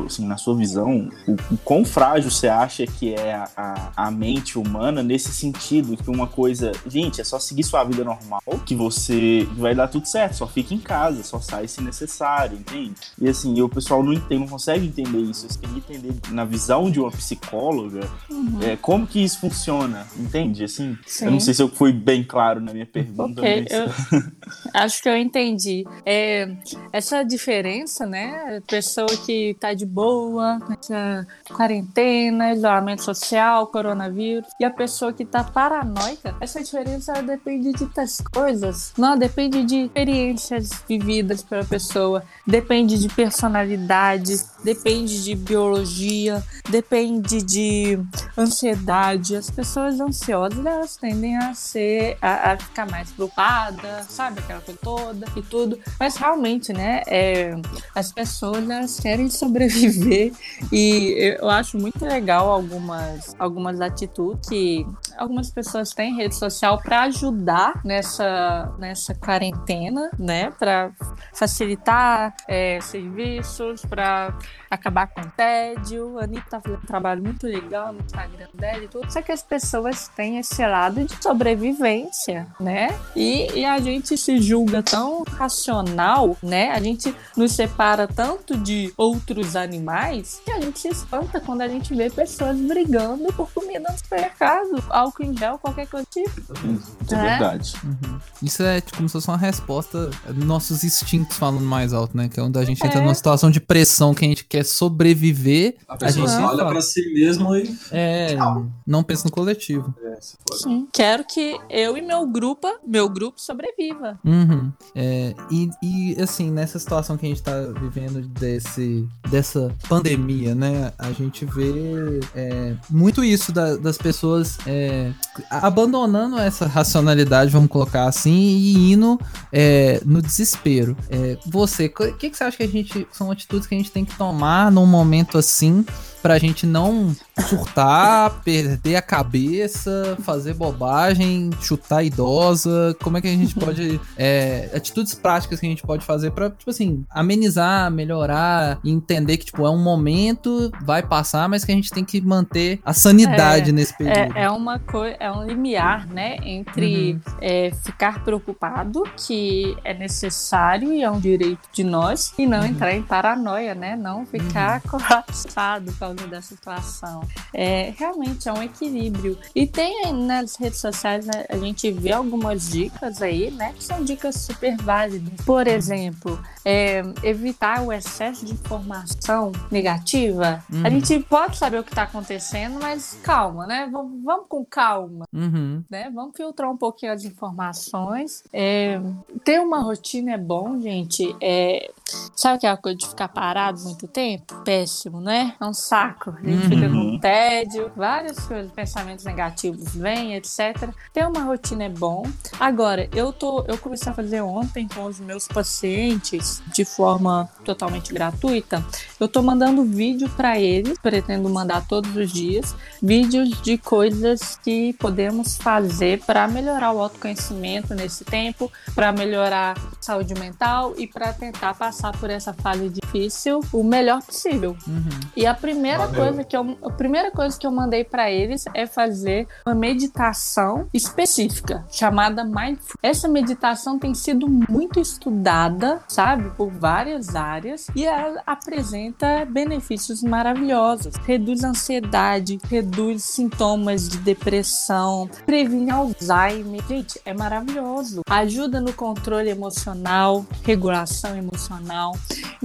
[SPEAKER 5] assim, na sua visão, o, o quão frágil você acha que é a, a, a mente humana nesse sentido, que uma coisa, gente, é só seguir sua vida normal, que você vai dar tudo certo, só fica em casa, só sai se necessário, entende? E assim, o pessoal não entende, não consegue entender isso. Eu queria entender na visão de uma psicóloga
[SPEAKER 6] Uhum.
[SPEAKER 5] é, como que isso funciona, entende? Assim,
[SPEAKER 6] Sim.
[SPEAKER 5] eu não sei se eu fui bem claro na minha pergunta,
[SPEAKER 6] Ok,
[SPEAKER 5] mas...
[SPEAKER 6] eu acho que eu entendi. É, essa diferença, né? Pessoa que tá de boa, nessa quarentena, isolamento social, coronavírus, e a pessoa que tá paranoica, essa diferença depende de muitas coisas. Não, depende de experiências vividas pela pessoa, depende de personalidade, depende de biologia, depende de ansiedade. As pessoas ansiosas, elas tendem a ser, a, a ficar mais preocupadas, sabe? Aquela coisa toda e tudo. Mas realmente, né? é, as pessoas, querem sobreviver e eu acho muito legal algumas, algumas atitudes que algumas pessoas têm rede social para ajudar nessa, nessa quarentena, né? Para facilitar é, serviços, para acabar com o tédio. A Anitta tá fazendo um trabalho muito legal no Instagram dela e tudo. Só que as pessoas têm esse lado de sobrevivência, né? E, e a gente se julga tão racional, né? A gente nos separa tanto de outros animais que a gente se espanta quando a gente vê pessoas brigando por comida no supermercado, álcool em gel, qualquer coisa tipo.
[SPEAKER 5] Isso é
[SPEAKER 6] É.
[SPEAKER 5] verdade.
[SPEAKER 4] Uhum. Isso é tipo, como se fosse uma resposta dos nossos instintos falando mais alto, né? Que é onde a gente entra
[SPEAKER 6] É.
[SPEAKER 4] numa situação de pressão que a gente quer sobreviver.
[SPEAKER 3] a pessoa
[SPEAKER 4] gente
[SPEAKER 3] só olha pra si mesmo e.
[SPEAKER 4] É, não pensa no coletivo.
[SPEAKER 3] É.
[SPEAKER 6] Sim. Quero que eu e meu grupo, meu grupo sobreviva.
[SPEAKER 4] Uhum. É, e, e, assim, nessa situação que a gente tá vivendo desse, dessa pandemia, né? A gente vê é, muito isso da- das pessoas é, abandonando essa racionalidade, vamos colocar assim, e indo é, no desespero. É, você, o que, que você acha que a gente. São atitudes que a gente tem que tomar num momento assim pra gente não surtar, perder a cabeça, fazer bobagem, chutar idosa? Como é que a gente pode. é, atitudes práticas que a gente pode fazer pra, tipo assim, amenizar, melhorar entender que, tipo, é um momento, vai passar, mas que a gente tem que manter a sanidade nesse período.
[SPEAKER 6] É, é uma coisa, é um limiar, né, entre é, ficar preocupado, que é necessário e é um direito de nós, e não entrar em paranoia, né, não ficar colapsado da situação. É, realmente é um equilíbrio. E tem nas redes sociais, né, a gente vê algumas dicas aí, né? Que são dicas super válidas. Por exemplo, é, evitar o excesso de informação negativa.
[SPEAKER 4] Uhum.
[SPEAKER 6] A gente pode saber o que está acontecendo, mas calma, né? Vamos, vamos com calma.
[SPEAKER 4] Uhum.
[SPEAKER 6] Né? Vamos filtrar um pouquinho as informações. É, ter uma rotina é bom, gente. É, sabe aquela coisa de ficar parado muito tempo? Péssimo, né? É um saco. A gente fica com tédio, várias coisas, pensamentos negativos vêm, etc. Ter uma rotina é bom. Agora, eu tô, eu comecei a fazer ontem com os meus pacientes de forma totalmente gratuita. Eu tô mandando vídeo para eles, pretendo mandar todos os dias, vídeos de coisas que podemos fazer para melhorar o autoconhecimento nesse tempo, para melhorar a saúde mental e para tentar passar por essa fase difícil o melhor possível.
[SPEAKER 4] Uhum.
[SPEAKER 6] E a primeira
[SPEAKER 3] Valeu.
[SPEAKER 6] coisa que eu, a primeira coisa que eu mandei para eles é fazer uma meditação específica chamada mindfulness. Essa meditação tem sido muito estudada, sabe, por várias áreas e ela apresenta benefícios maravilhosos. Reduz ansiedade, reduz sintomas de depressão, previne Alzheimer. Gente, é maravilhoso. Ajuda no controle emocional, regulação emocional.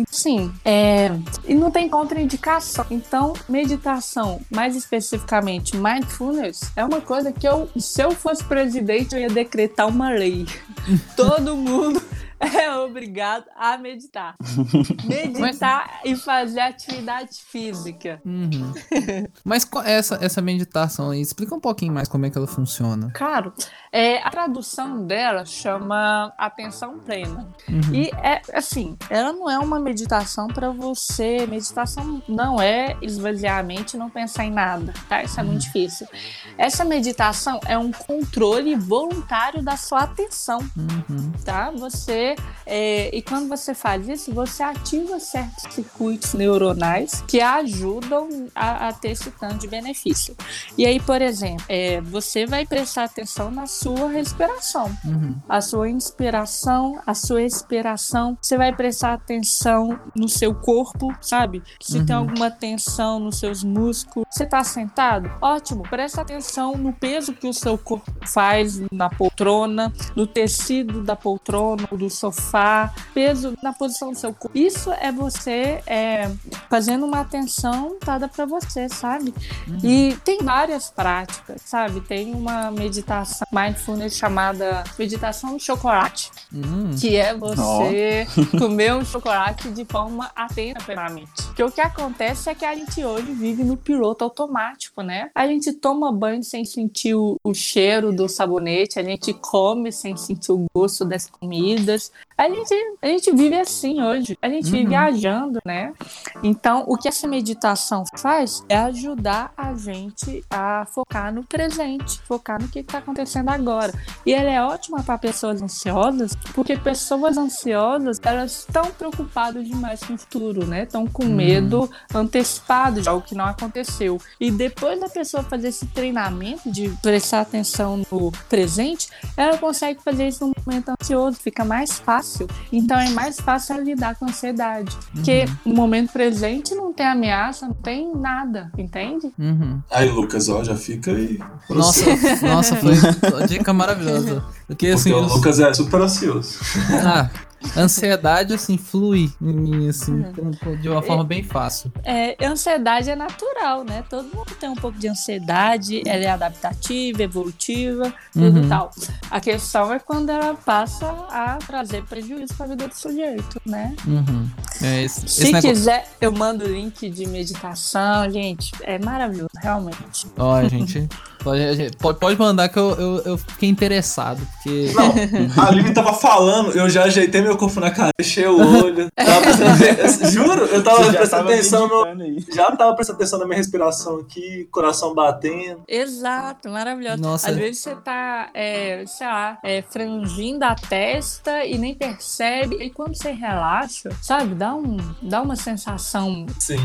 [SPEAKER 6] Sim, é, e não tem contraindicação. Então, meditação, mais especificamente mindfulness, é uma coisa que eu, se eu fosse presidente, eu ia decretar uma lei. Todo mundo é obrigado a meditar. Meditar e fazer atividade física.
[SPEAKER 4] Uhum. Mas essa, essa meditação aí, explica um pouquinho mais como é que ela funciona.
[SPEAKER 6] Claro, é, a tradução dela chama atenção plena. E é assim, ela não é uma meditação para você. Meditação não é esvaziar a mente e não pensar em nada, tá? Isso é muito difícil. Essa meditação é um controle voluntário da sua atenção,
[SPEAKER 4] Uhum.
[SPEAKER 6] tá? Você é, e quando você faz isso, você ativa certos circuitos neuronais que ajudam a, a ter esse tanto de benefício. E aí, por exemplo, é, você vai prestar atenção na sua respiração
[SPEAKER 4] Uhum.
[SPEAKER 6] a sua inspiração, a sua expiração. Você vai prestar atenção no seu corpo, sabe? Se tem
[SPEAKER 4] Uhum.
[SPEAKER 6] alguma tensão nos seus músculos. Você tá sentado? Ótimo. Presta atenção no peso que o seu corpo faz na poltrona, no tecido da poltrona, do sofá, peso na posição do seu corpo. Isso é você é, fazendo uma atenção dada para você, sabe? E tem várias práticas, sabe? Tem uma meditação mindfulness chamada meditação do chocolate,
[SPEAKER 4] Uhum.
[SPEAKER 6] que é você comer um chocolate de forma atenta pela mente. Porque o que acontece é que a gente hoje vive no piloto automático, né? A gente toma banho sem sentir o, o cheiro do sabonete, a gente come sem sentir o gosto das comidas. A gente, a gente vive assim hoje. A gente vive
[SPEAKER 4] Uhum.
[SPEAKER 6] viajando, né? Então, o que essa meditação faz é ajudar a gente a focar no presente, focar no que está acontecendo agora. E ela é ótima para pessoas ansiosas, porque pessoas ansiosas, elas estão preocupadas demais com o futuro, né? Estão com medo antecipado de algo que não aconteceu. E depois da pessoa fazer esse treinamento de prestar atenção no presente, ela consegue fazer isso no momento ansioso, fica mais fácil. Então é mais fácil lidar com a ansiedade. Porque no momento presente não tem ameaça, não tem nada, entende?
[SPEAKER 4] Uhum.
[SPEAKER 3] Aí, Lucas, ó, já fica aí.
[SPEAKER 4] Nossa, nossa, foi uma dica maravilhosa. Porque assim,
[SPEAKER 3] Porque o
[SPEAKER 4] eu-
[SPEAKER 3] Lucas é super ansioso.
[SPEAKER 4] ah, ansiedade assim flui em mim assim,
[SPEAKER 6] Uhum.
[SPEAKER 4] de uma forma bem fácil.
[SPEAKER 6] É, ansiedade é natural, né? Todo mundo tem um pouco de ansiedade, ela é adaptativa, evolutiva, tudo
[SPEAKER 4] Uhum.
[SPEAKER 6] tal. A questão é quando ela passa a trazer prejuízo para a vida do sujeito, né?
[SPEAKER 4] Uhum. É esse, esse
[SPEAKER 6] Se
[SPEAKER 4] negócio.
[SPEAKER 6] quiser, eu mando o link de meditação, gente. É maravilhoso, realmente.
[SPEAKER 4] Ó, gente, pode, pode, mandar que eu, eu, eu fiquei interessado, porque
[SPEAKER 3] Não, a Aline tava falando, eu já ajeitei meu corpo na cara, fechei o olho. Tava prestando, juro, eu tava prestando
[SPEAKER 5] tava
[SPEAKER 3] atenção no.
[SPEAKER 5] aí.
[SPEAKER 3] Já tava prestando atenção na minha respiração aqui, coração batendo.
[SPEAKER 6] Exato, maravilhoso.
[SPEAKER 4] Nossa.
[SPEAKER 6] Às vezes você tá, é, sei lá, é, frangindo a testa e nem percebe. E quando você relaxa, sabe, dá, um, dá uma sensação
[SPEAKER 3] Sim.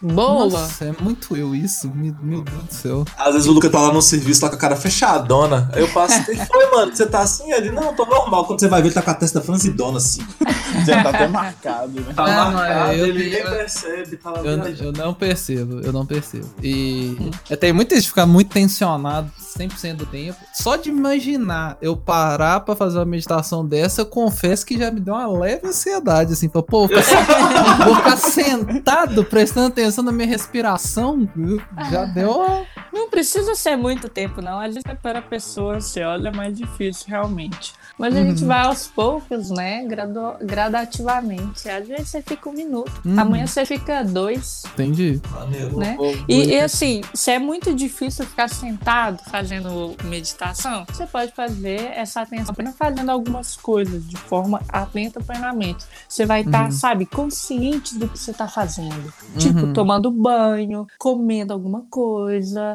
[SPEAKER 6] boa.
[SPEAKER 4] Nossa, é muito eu isso, meu, meu Deus do céu.
[SPEAKER 3] Às vezes o Lucas tá lá no serviço, tá com a cara fechadona. Aí eu passo, o que foi, mano? Você tá assim? Ele, não, tô normal. Quando você vai ver, ele tá com a testa franzidona assim.
[SPEAKER 5] Já tá até marcado, né?
[SPEAKER 3] Tá
[SPEAKER 4] Não,
[SPEAKER 3] marcado,
[SPEAKER 4] eu-
[SPEAKER 3] ele nem
[SPEAKER 4] eu-
[SPEAKER 3] percebe, tá lá
[SPEAKER 4] Eu, eu não percebo, eu não percebo. E eu tenho muito isso de ficar muito tensionado 100% do tempo. Só de imaginar eu parar pra fazer uma meditação dessa, eu confesso que já me deu uma leve ansiedade, assim, pra, pô, vou ficar, vou ficar sentado prestando atenção na minha respiração, já deu uma...
[SPEAKER 6] Não precisa ser muito tempo, não. Às vezes é para a pessoa, você olha, é mais difícil, realmente. Mas a gente
[SPEAKER 4] Uhum.
[SPEAKER 6] vai aos poucos, né? Gradu gradativamente. Às vezes você fica um minuto,
[SPEAKER 4] Uhum.
[SPEAKER 6] amanhã você fica dois,
[SPEAKER 4] Entendi.
[SPEAKER 6] Né? E, e, assim, se é muito difícil ficar sentado fazendo meditação, você pode fazer essa atenção apenas fazendo algumas coisas de forma atenta plenamente. Você vai estar,
[SPEAKER 4] Uhum.
[SPEAKER 6] sabe, consciente do que você está fazendo. Tipo,
[SPEAKER 4] Uhum.
[SPEAKER 6] tomando banho, comendo alguma coisa,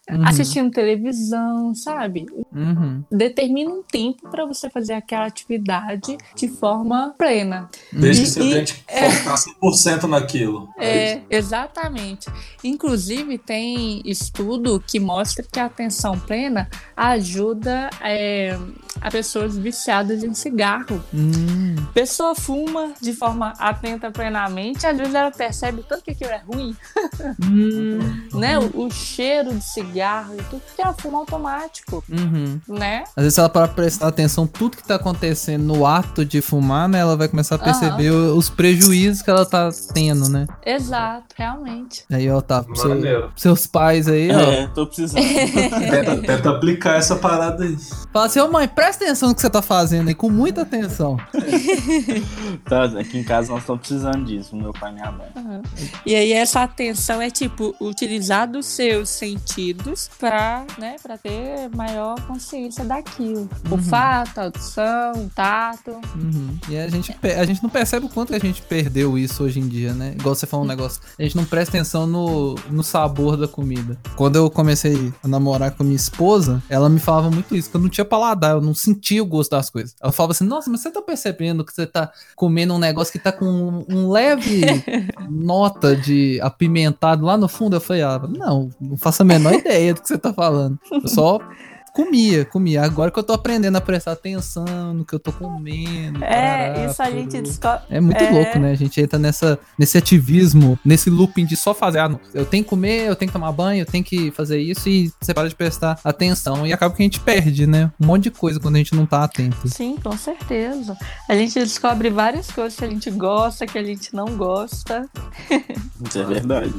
[SPEAKER 4] Uhum.
[SPEAKER 6] assistindo televisão, sabe?
[SPEAKER 4] Uhum.
[SPEAKER 6] Determina um tempo para você fazer aquela atividade de forma plena.
[SPEAKER 3] Desde
[SPEAKER 6] E-
[SPEAKER 3] que você
[SPEAKER 6] e-
[SPEAKER 3] tente focar 100% naquilo.
[SPEAKER 6] É, exatamente. Inclusive, tem estudo que mostra que a atenção plena ajuda é, a pessoas viciadas em cigarro.
[SPEAKER 4] Hum.
[SPEAKER 6] Pessoa fuma de forma atenta plenamente, às vezes ela percebe tanto que aquilo é ruim,
[SPEAKER 4] Hum.
[SPEAKER 6] né? O, o cheiro de cigarro e tudo, porque ela fuma automático,
[SPEAKER 4] Uhum.
[SPEAKER 6] né?
[SPEAKER 4] Às vezes, se ela parar pra prestar atenção tudo que tá acontecendo no ato de fumar, né? Ela vai começar a perceber o- os prejuízos que ela tá tendo, né?
[SPEAKER 6] Exato, realmente.
[SPEAKER 4] Aí, ó, tá. seu- seus pais aí, ó.
[SPEAKER 5] É, tô precisando.
[SPEAKER 3] Tenta, tenta aplicar essa parada aí.
[SPEAKER 4] Fala assim, ô mãe, presta atenção no que você tá fazendo aí, com muita atenção.
[SPEAKER 5] Tá, aqui em casa nós estamos precisando disso, meu pai e minha mãe.
[SPEAKER 6] E aí essa atenção é tipo utilizar dos seus sentidos para, né, para ter maior consciência daquilo.
[SPEAKER 4] Uhum.
[SPEAKER 6] Olfato, audição, tato.
[SPEAKER 4] Uhum. E a gente, a gente não percebe o quanto a gente perdeu isso hoje em dia, né? Igual você falou um negócio, a gente não presta atenção no, no sabor da comida. Quando eu comecei a namorar com minha esposa, ela me falava muito isso, que eu não tinha paladar, eu não sentia o gosto das coisas. Ela falava assim, nossa, mas você tá percebendo que você tá comendo um negócio que tá com um, um leve nota de apimentado lá no fundo? Eu falei, ah, não, não faço a menor ideia do que você tá falando. Eu só comia, comia. Agora que eu tô aprendendo a prestar atenção no que eu tô comendo.
[SPEAKER 6] É,
[SPEAKER 4] tarará,
[SPEAKER 6] isso a gente descobre.
[SPEAKER 4] É muito
[SPEAKER 6] é-
[SPEAKER 4] louco, né? A gente entra nessa, nesse ativismo, nesse looping de só fazer. Ah, não, eu tenho que comer, eu tenho que tomar banho, eu tenho que fazer isso e você para de prestar atenção. E acaba que a gente perde, né? Um monte de coisa quando a gente não tá atento.
[SPEAKER 6] Sim, com certeza. A gente descobre várias coisas que a gente gosta, que a gente não gosta.
[SPEAKER 5] Isso é verdade.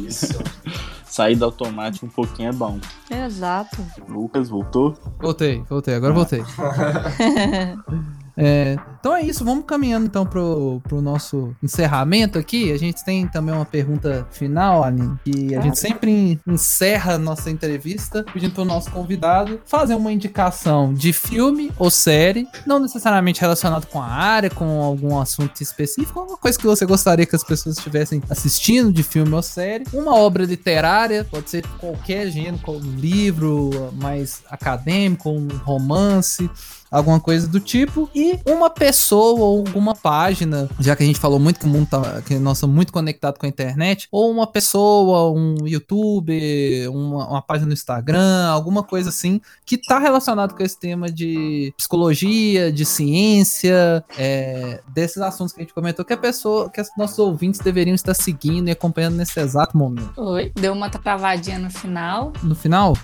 [SPEAKER 5] Sair do automático um pouquinho é bom.
[SPEAKER 6] Exato.
[SPEAKER 5] Lucas, voltou?
[SPEAKER 4] Voltei, voltei, agora voltei. É, então é isso, vamos caminhando então pro, pro nosso encerramento aqui. A gente tem também uma pergunta final, Aline, que a gente sempre encerra a nossa entrevista pedindo pro nosso convidado fazer uma indicação de filme ou série, não necessariamente relacionado com a área, com algum assunto específico, alguma coisa que você gostaria que as pessoas estivessem assistindo de filme ou série, uma obra literária, pode ser qualquer gênero, como livro mais acadêmico, um romance, alguma coisa do tipo, e uma pessoa ou alguma página, já que a gente falou muito que o mundo tá, que nós somos muito conectados com a internet, ou uma pessoa, um YouTube, uma, uma página no Instagram, alguma coisa assim, que tá relacionado com esse tema de psicologia, de ciência, é, desses assuntos que a gente comentou, que a pessoa, que os nossos ouvintes deveriam estar seguindo e acompanhando nesse exato momento.
[SPEAKER 6] Oi, deu uma travadinha no final,
[SPEAKER 4] No final,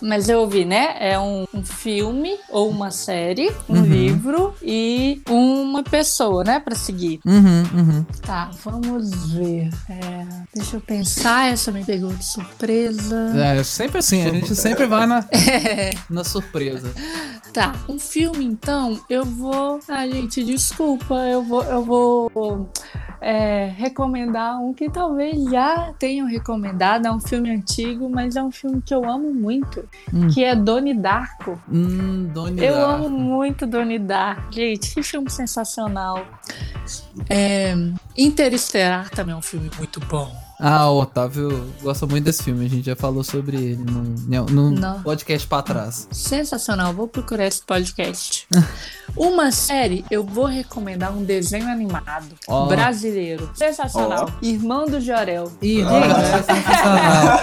[SPEAKER 6] mas eu ouvi, né? É um, um filme ou uma série, um
[SPEAKER 4] Uhum.
[SPEAKER 6] livro e uma pessoa, né, Pra seguir.
[SPEAKER 4] uhum, uhum.
[SPEAKER 6] Tá, vamos ver. É, deixa eu pensar, essa me pegou de surpresa.
[SPEAKER 4] É, sempre assim, a gente sempre vai na, na surpresa.
[SPEAKER 6] Tá, um filme então, eu vou. Ah, gente, desculpa, eu vou, eu vou é, recomendar um que talvez já tenham recomendado. É um filme antigo, mas é um filme que eu amo muito,
[SPEAKER 4] Hum.
[SPEAKER 6] que é Doni Darko.
[SPEAKER 4] Hum, Donnie
[SPEAKER 6] Eu
[SPEAKER 4] Darko.
[SPEAKER 6] amo muito Doni Darko. Gente, que filme sensacional. É, Interestelar também é um filme muito bom.
[SPEAKER 4] Ah, o Otávio gosta muito desse filme, a gente já falou sobre ele num, num
[SPEAKER 6] Não.
[SPEAKER 4] podcast pra trás.
[SPEAKER 6] Sensacional, vou procurar esse podcast. Uma série, eu vou recomendar um desenho animado
[SPEAKER 4] Ó.
[SPEAKER 6] brasileiro. Sensacional. Irmão do Jorel.
[SPEAKER 4] Ih, é sensacional.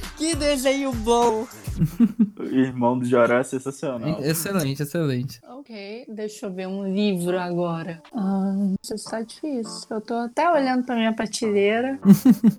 [SPEAKER 6] Que desenho bom.
[SPEAKER 5] O irmão do Joró é sensacional.
[SPEAKER 4] Excelente, excelente.
[SPEAKER 6] Ok, deixa eu ver um livro agora. Ah, isso está difícil. Eu tô até olhando pra minha prateleira.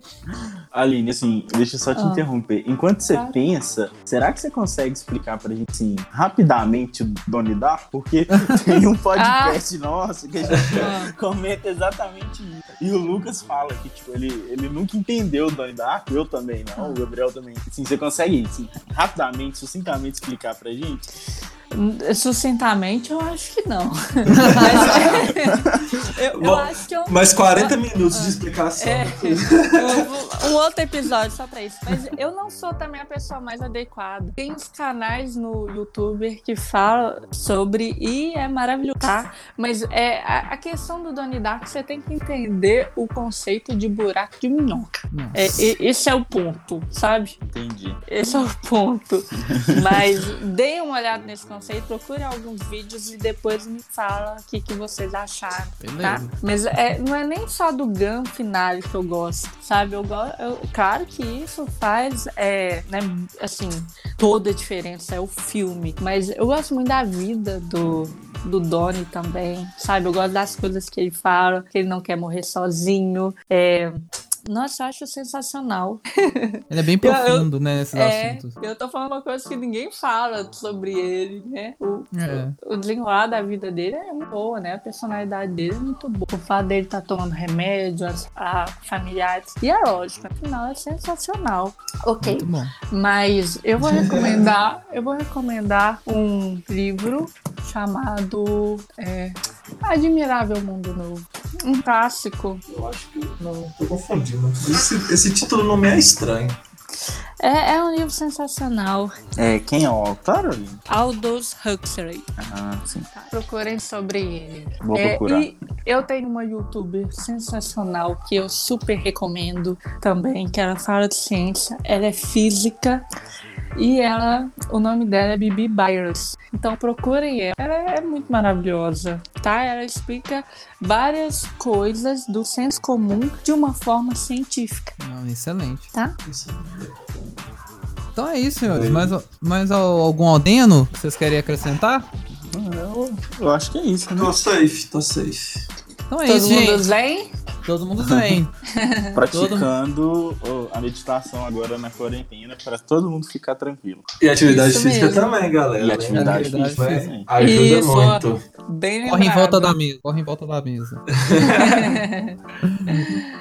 [SPEAKER 5] Aline, assim, deixa eu só te
[SPEAKER 6] Ah.
[SPEAKER 5] interromper. Enquanto você pensa, será que você consegue explicar pra gente, assim, rapidamente o Doni Darko? Porque tem um podcast nosso que a gente
[SPEAKER 6] Ah.
[SPEAKER 5] comenta exatamente isso. E o Lucas fala que, tipo, ele, ele nunca entendeu o Doni Darko, eu também não, o Gabriel também. Assim, você consegue, assim, rapidamente, sucintamente explicar pra gente?
[SPEAKER 6] Sucintamente, eu acho que não. Mas, eu, eu
[SPEAKER 3] Bom,
[SPEAKER 6] acho que eu.
[SPEAKER 3] Mais 40 minutos de explicação.
[SPEAKER 6] É, eu vou- um outro episódio só pra isso. Mas eu não sou também a pessoa mais adequada. Tem uns canais no YouTube que falam sobre e é maravilhoso, tá? Mas é, a, a questão do Donnie Darko, você tem que entender o conceito de buraco de minhoca. É, e- esse é o ponto, sabe?
[SPEAKER 5] Entendi.
[SPEAKER 6] Esse é o ponto. Mas deem uma olhada nesse conceito, procure alguns vídeos e depois me fala o que, que vocês acharam. Tá?
[SPEAKER 4] Beleza.
[SPEAKER 6] Mas é, não é nem só do Gun finale que eu gosto, sabe? Eu gosto. claro que isso faz, é, né, assim, toda a diferença, é o filme. Mas eu gosto muito da vida do, do Donnie também, sabe? Eu gosto das coisas que ele fala, que ele não quer morrer sozinho. É, nossa, eu acho sensacional.
[SPEAKER 4] Ele é bem
[SPEAKER 6] Eu- eu-
[SPEAKER 4] profundo, né, nesses
[SPEAKER 6] É,
[SPEAKER 4] assuntos.
[SPEAKER 6] eu tô falando uma coisa que ninguém fala sobre ele, né? O,
[SPEAKER 4] É.
[SPEAKER 6] o desenrolar da vida dele é muito boa, né? A personalidade dele é muito boa. O fato dele estar tomando remédio, as, a, familiares. E é lógico, afinal é sensacional. Ok.
[SPEAKER 4] Muito bom.
[SPEAKER 6] Mas eu vou recomendar, eu vou recomendar um livro chamado é, Admirável Mundo Novo. Um clássico.
[SPEAKER 3] Eu acho que. Não, tô confundindo. Esse, esse título não me é estranho.
[SPEAKER 6] É, é um livro sensacional.
[SPEAKER 5] É, quem é o autor?
[SPEAKER 6] Aldous Huxley.
[SPEAKER 5] Ah, sim.
[SPEAKER 6] Tá, Procurem sobre ele.
[SPEAKER 5] Vou
[SPEAKER 6] É,
[SPEAKER 5] procurar.
[SPEAKER 6] e eu tenho uma youtuber sensacional que eu super recomendo também, que ela fala de ciência, ela é física e ela, o nome dela é Bibi Byers. Então procurem ela. Ela é muito maravilhosa, tá? Ela explica várias coisas do senso comum de uma forma científica,
[SPEAKER 4] Não, excelente.
[SPEAKER 6] tá?
[SPEAKER 4] Então é isso, senhores. Mais, mais al- algum adeno que vocês querem acrescentar?
[SPEAKER 5] Eu, eu acho que é isso, né?
[SPEAKER 3] Tô safe, tô safe.
[SPEAKER 4] Então é
[SPEAKER 6] Todo
[SPEAKER 4] isso,
[SPEAKER 6] mundo
[SPEAKER 4] gente.
[SPEAKER 6] zen?
[SPEAKER 4] Todo mundo bem.
[SPEAKER 5] Praticando a meditação agora na quarentena para todo mundo ficar tranquilo.
[SPEAKER 3] E atividade
[SPEAKER 6] Isso
[SPEAKER 3] física
[SPEAKER 6] mesmo.
[SPEAKER 3] também, galera.
[SPEAKER 5] E atividade
[SPEAKER 4] Atividade
[SPEAKER 5] física
[SPEAKER 3] Vai-
[SPEAKER 5] também.
[SPEAKER 3] Ajuda
[SPEAKER 6] Isso,
[SPEAKER 3] muito.
[SPEAKER 6] Bem
[SPEAKER 4] Corre em volta da mesa. Corre em volta da mesa.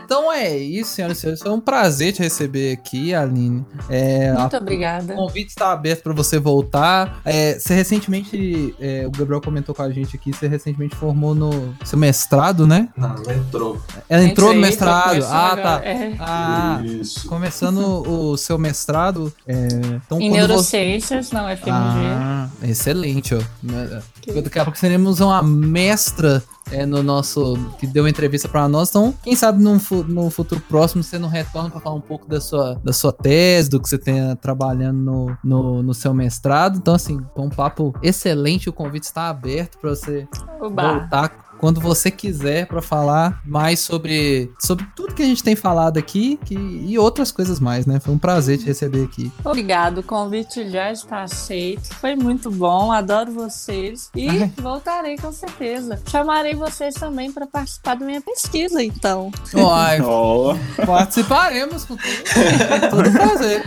[SPEAKER 4] então é isso, senhoras e senhores. Foi um prazer te receber aqui, Aline. É, a-
[SPEAKER 6] Muito obrigada.
[SPEAKER 4] O convite está aberto para você voltar. É, você recentemente, é, o Gabriel comentou com a gente aqui, você recentemente formou no seu mestrado, né?
[SPEAKER 3] Não, não entrou.
[SPEAKER 4] Ela entrou no mestrado.
[SPEAKER 6] começando
[SPEAKER 4] Ah, tá.
[SPEAKER 6] É.
[SPEAKER 4] Ah,
[SPEAKER 3] Isso.
[SPEAKER 4] começando o seu mestrado. É, então,
[SPEAKER 6] Em
[SPEAKER 4] quando você...
[SPEAKER 6] neurociências, não, FMG.
[SPEAKER 4] Ah, excelente, ó. Daqui a pouco teremos uma mestra é, no nosso. que deu uma entrevista pra nós. Então, quem sabe no, fu- no futuro próximo você não retorna pra falar um pouco da sua, da sua tese, do que você tenha trabalhando no, no, no seu mestrado. Então, assim, foi um papo excelente. O convite está aberto pra você
[SPEAKER 6] Oba.
[SPEAKER 4] voltar quando você quiser pra falar mais sobre, sobre tudo que a gente tem falado aqui que, e outras coisas mais, né? Foi um prazer te receber aqui.
[SPEAKER 6] Obrigado, o convite já está aceito. Foi muito bom, adoro vocês. E
[SPEAKER 4] Ai.
[SPEAKER 6] voltarei com certeza. Chamarei vocês também para participar da minha pesquisa, então.
[SPEAKER 4] Ai,
[SPEAKER 5] Ó,
[SPEAKER 4] Participaremos com todo, com todo prazer.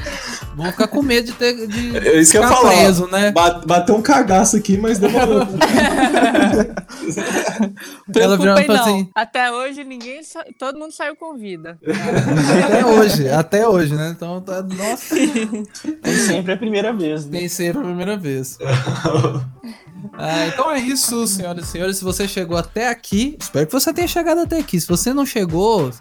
[SPEAKER 4] Vou ficar com medo de ter de
[SPEAKER 3] É isso que eu falar.
[SPEAKER 4] preso, né?
[SPEAKER 3] Ba- Bateu um cagaço aqui, mas demorou.
[SPEAKER 6] Preocupem não.
[SPEAKER 4] assim,
[SPEAKER 6] Até hoje ninguém, sa- todo mundo saiu com vida.
[SPEAKER 4] até hoje, até hoje, né? Então, tá, nossa,
[SPEAKER 5] tem sempre a primeira vez, né?
[SPEAKER 4] tem sempre a primeira vez. Ah, então é isso, senhoras e senhores. Se você chegou até aqui, espero que você tenha chegado até aqui. Se você não chegou,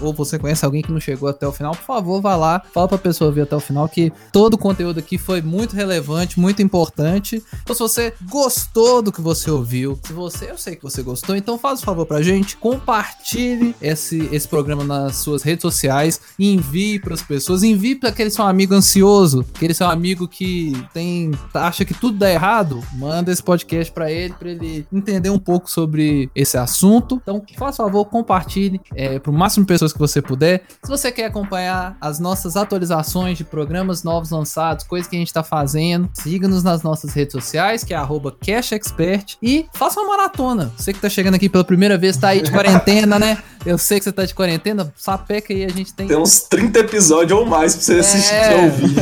[SPEAKER 4] ou você conhece alguém que não chegou até o final, por favor, vá lá, fala pra pessoa vir até o final que todo o conteúdo aqui foi muito relevante, muito importante. Então, se você gostou do que você ouviu, se você, eu sei que você gostou, então faz um favor pra gente, compartilhe esse, esse programa nas suas redes sociais, envie pras pessoas, envie para aquele seu amigo ansioso, aquele seu amigo que tem acha que tudo dá errado, manda esse podcast pra ele, pra ele entender um pouco sobre esse assunto. Então, faça favor, compartilhe é, pro máximo de pessoas que você puder. Se você quer acompanhar as nossas atualizações de programas novos lançados, coisas que a gente tá fazendo, siga-nos nas nossas redes sociais, que é arroba CashExpert, e faça uma maratona. Você que tá chegando aqui pela primeira vez, tá aí de quarentena, né? Eu sei que você tá de quarentena, sapeca aí, a gente tem.
[SPEAKER 3] Tem uns 30 episódios ou mais pra você assistir
[SPEAKER 4] É.
[SPEAKER 3] e ouvir.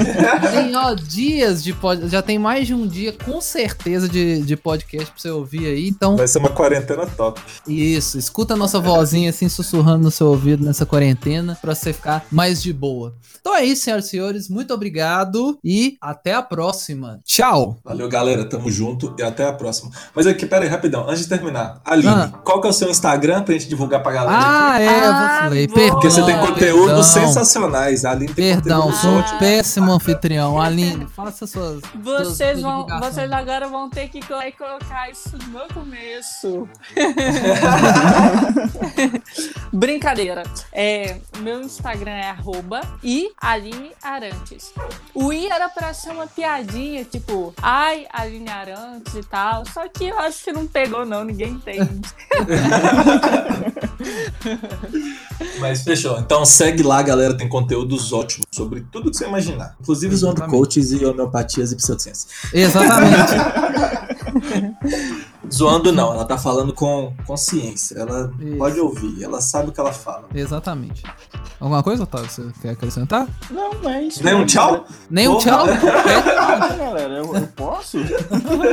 [SPEAKER 4] Tem, ó, dias de. Já tem mais de um dia, com certeza, de, de podcast pra você ouvir aí. Então,
[SPEAKER 3] Vai ser uma quarentena top.
[SPEAKER 4] isso, escuta a nossa vozinha assim, sussurrando no seu ouvido nessa quarentena, pra você ficar mais de boa. Então é isso, senhoras e senhores. Muito obrigado e até a próxima. Tchau!
[SPEAKER 3] Valeu, galera. Tamo junto e até a próxima. Mas aqui, pera aí, rapidão. Antes de terminar. Aline,
[SPEAKER 4] Ah.
[SPEAKER 3] qual que é o seu Instagram pra gente divulgar pra galera? aqui?
[SPEAKER 4] Ah, é, eu
[SPEAKER 6] Ah,
[SPEAKER 4] falei. Perdão,
[SPEAKER 3] Porque você tem conteúdo
[SPEAKER 4] perdão.
[SPEAKER 3] sensacionais. A Aline tem
[SPEAKER 4] Perdão, sou um
[SPEAKER 3] ótimo.
[SPEAKER 4] péssimo anfitrião. Aline, faça suas.
[SPEAKER 6] Vocês,
[SPEAKER 4] suas
[SPEAKER 6] vão, vocês agora vão ter que co- colocar isso no começo. Brincadeira. É, meu Instagram é arroba e Aline Arantes. O I era pra ser uma piadinha, tipo, ai, Aline Arantes e tal. Só que eu acho que não pegou, não, ninguém entende.
[SPEAKER 3] Mas fechou. Então segue lá, galera. Tem conteúdos ótimos sobre tudo que você imaginar. Inclusive zoando coaches e homeopatias e pseudociências.
[SPEAKER 4] Exatamente.
[SPEAKER 3] Zoando não, ela tá falando com consciência. Ela
[SPEAKER 4] Isso.
[SPEAKER 3] pode ouvir, ela sabe o que ela fala.
[SPEAKER 4] Exatamente. Alguma coisa, Otávio? Você quer acrescentar?
[SPEAKER 5] Não, não é isso.
[SPEAKER 3] Nem um tchau?
[SPEAKER 4] Nem um tchau?
[SPEAKER 5] Ah, galera, eu, eu posso?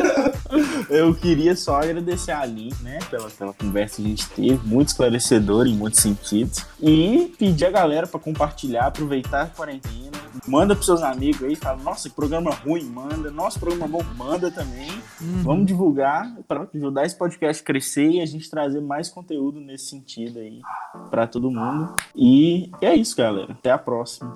[SPEAKER 5] eu queria só agradecer a Aline, né, pela, pela conversa que a gente teve, muito esclarecedora em muitos sentidos. E pedir a galera pra compartilhar, aproveitar a quarentena. Manda pros seus amigos aí, fala, nossa, que programa ruim, manda. Nosso programa bom, manda também.
[SPEAKER 4] Uhum.
[SPEAKER 5] Vamos divulgar para ajudar esse podcast a crescer e a gente trazer mais conteúdo nesse sentido aí pra todo mundo. E é isso, galera. Até a próxima.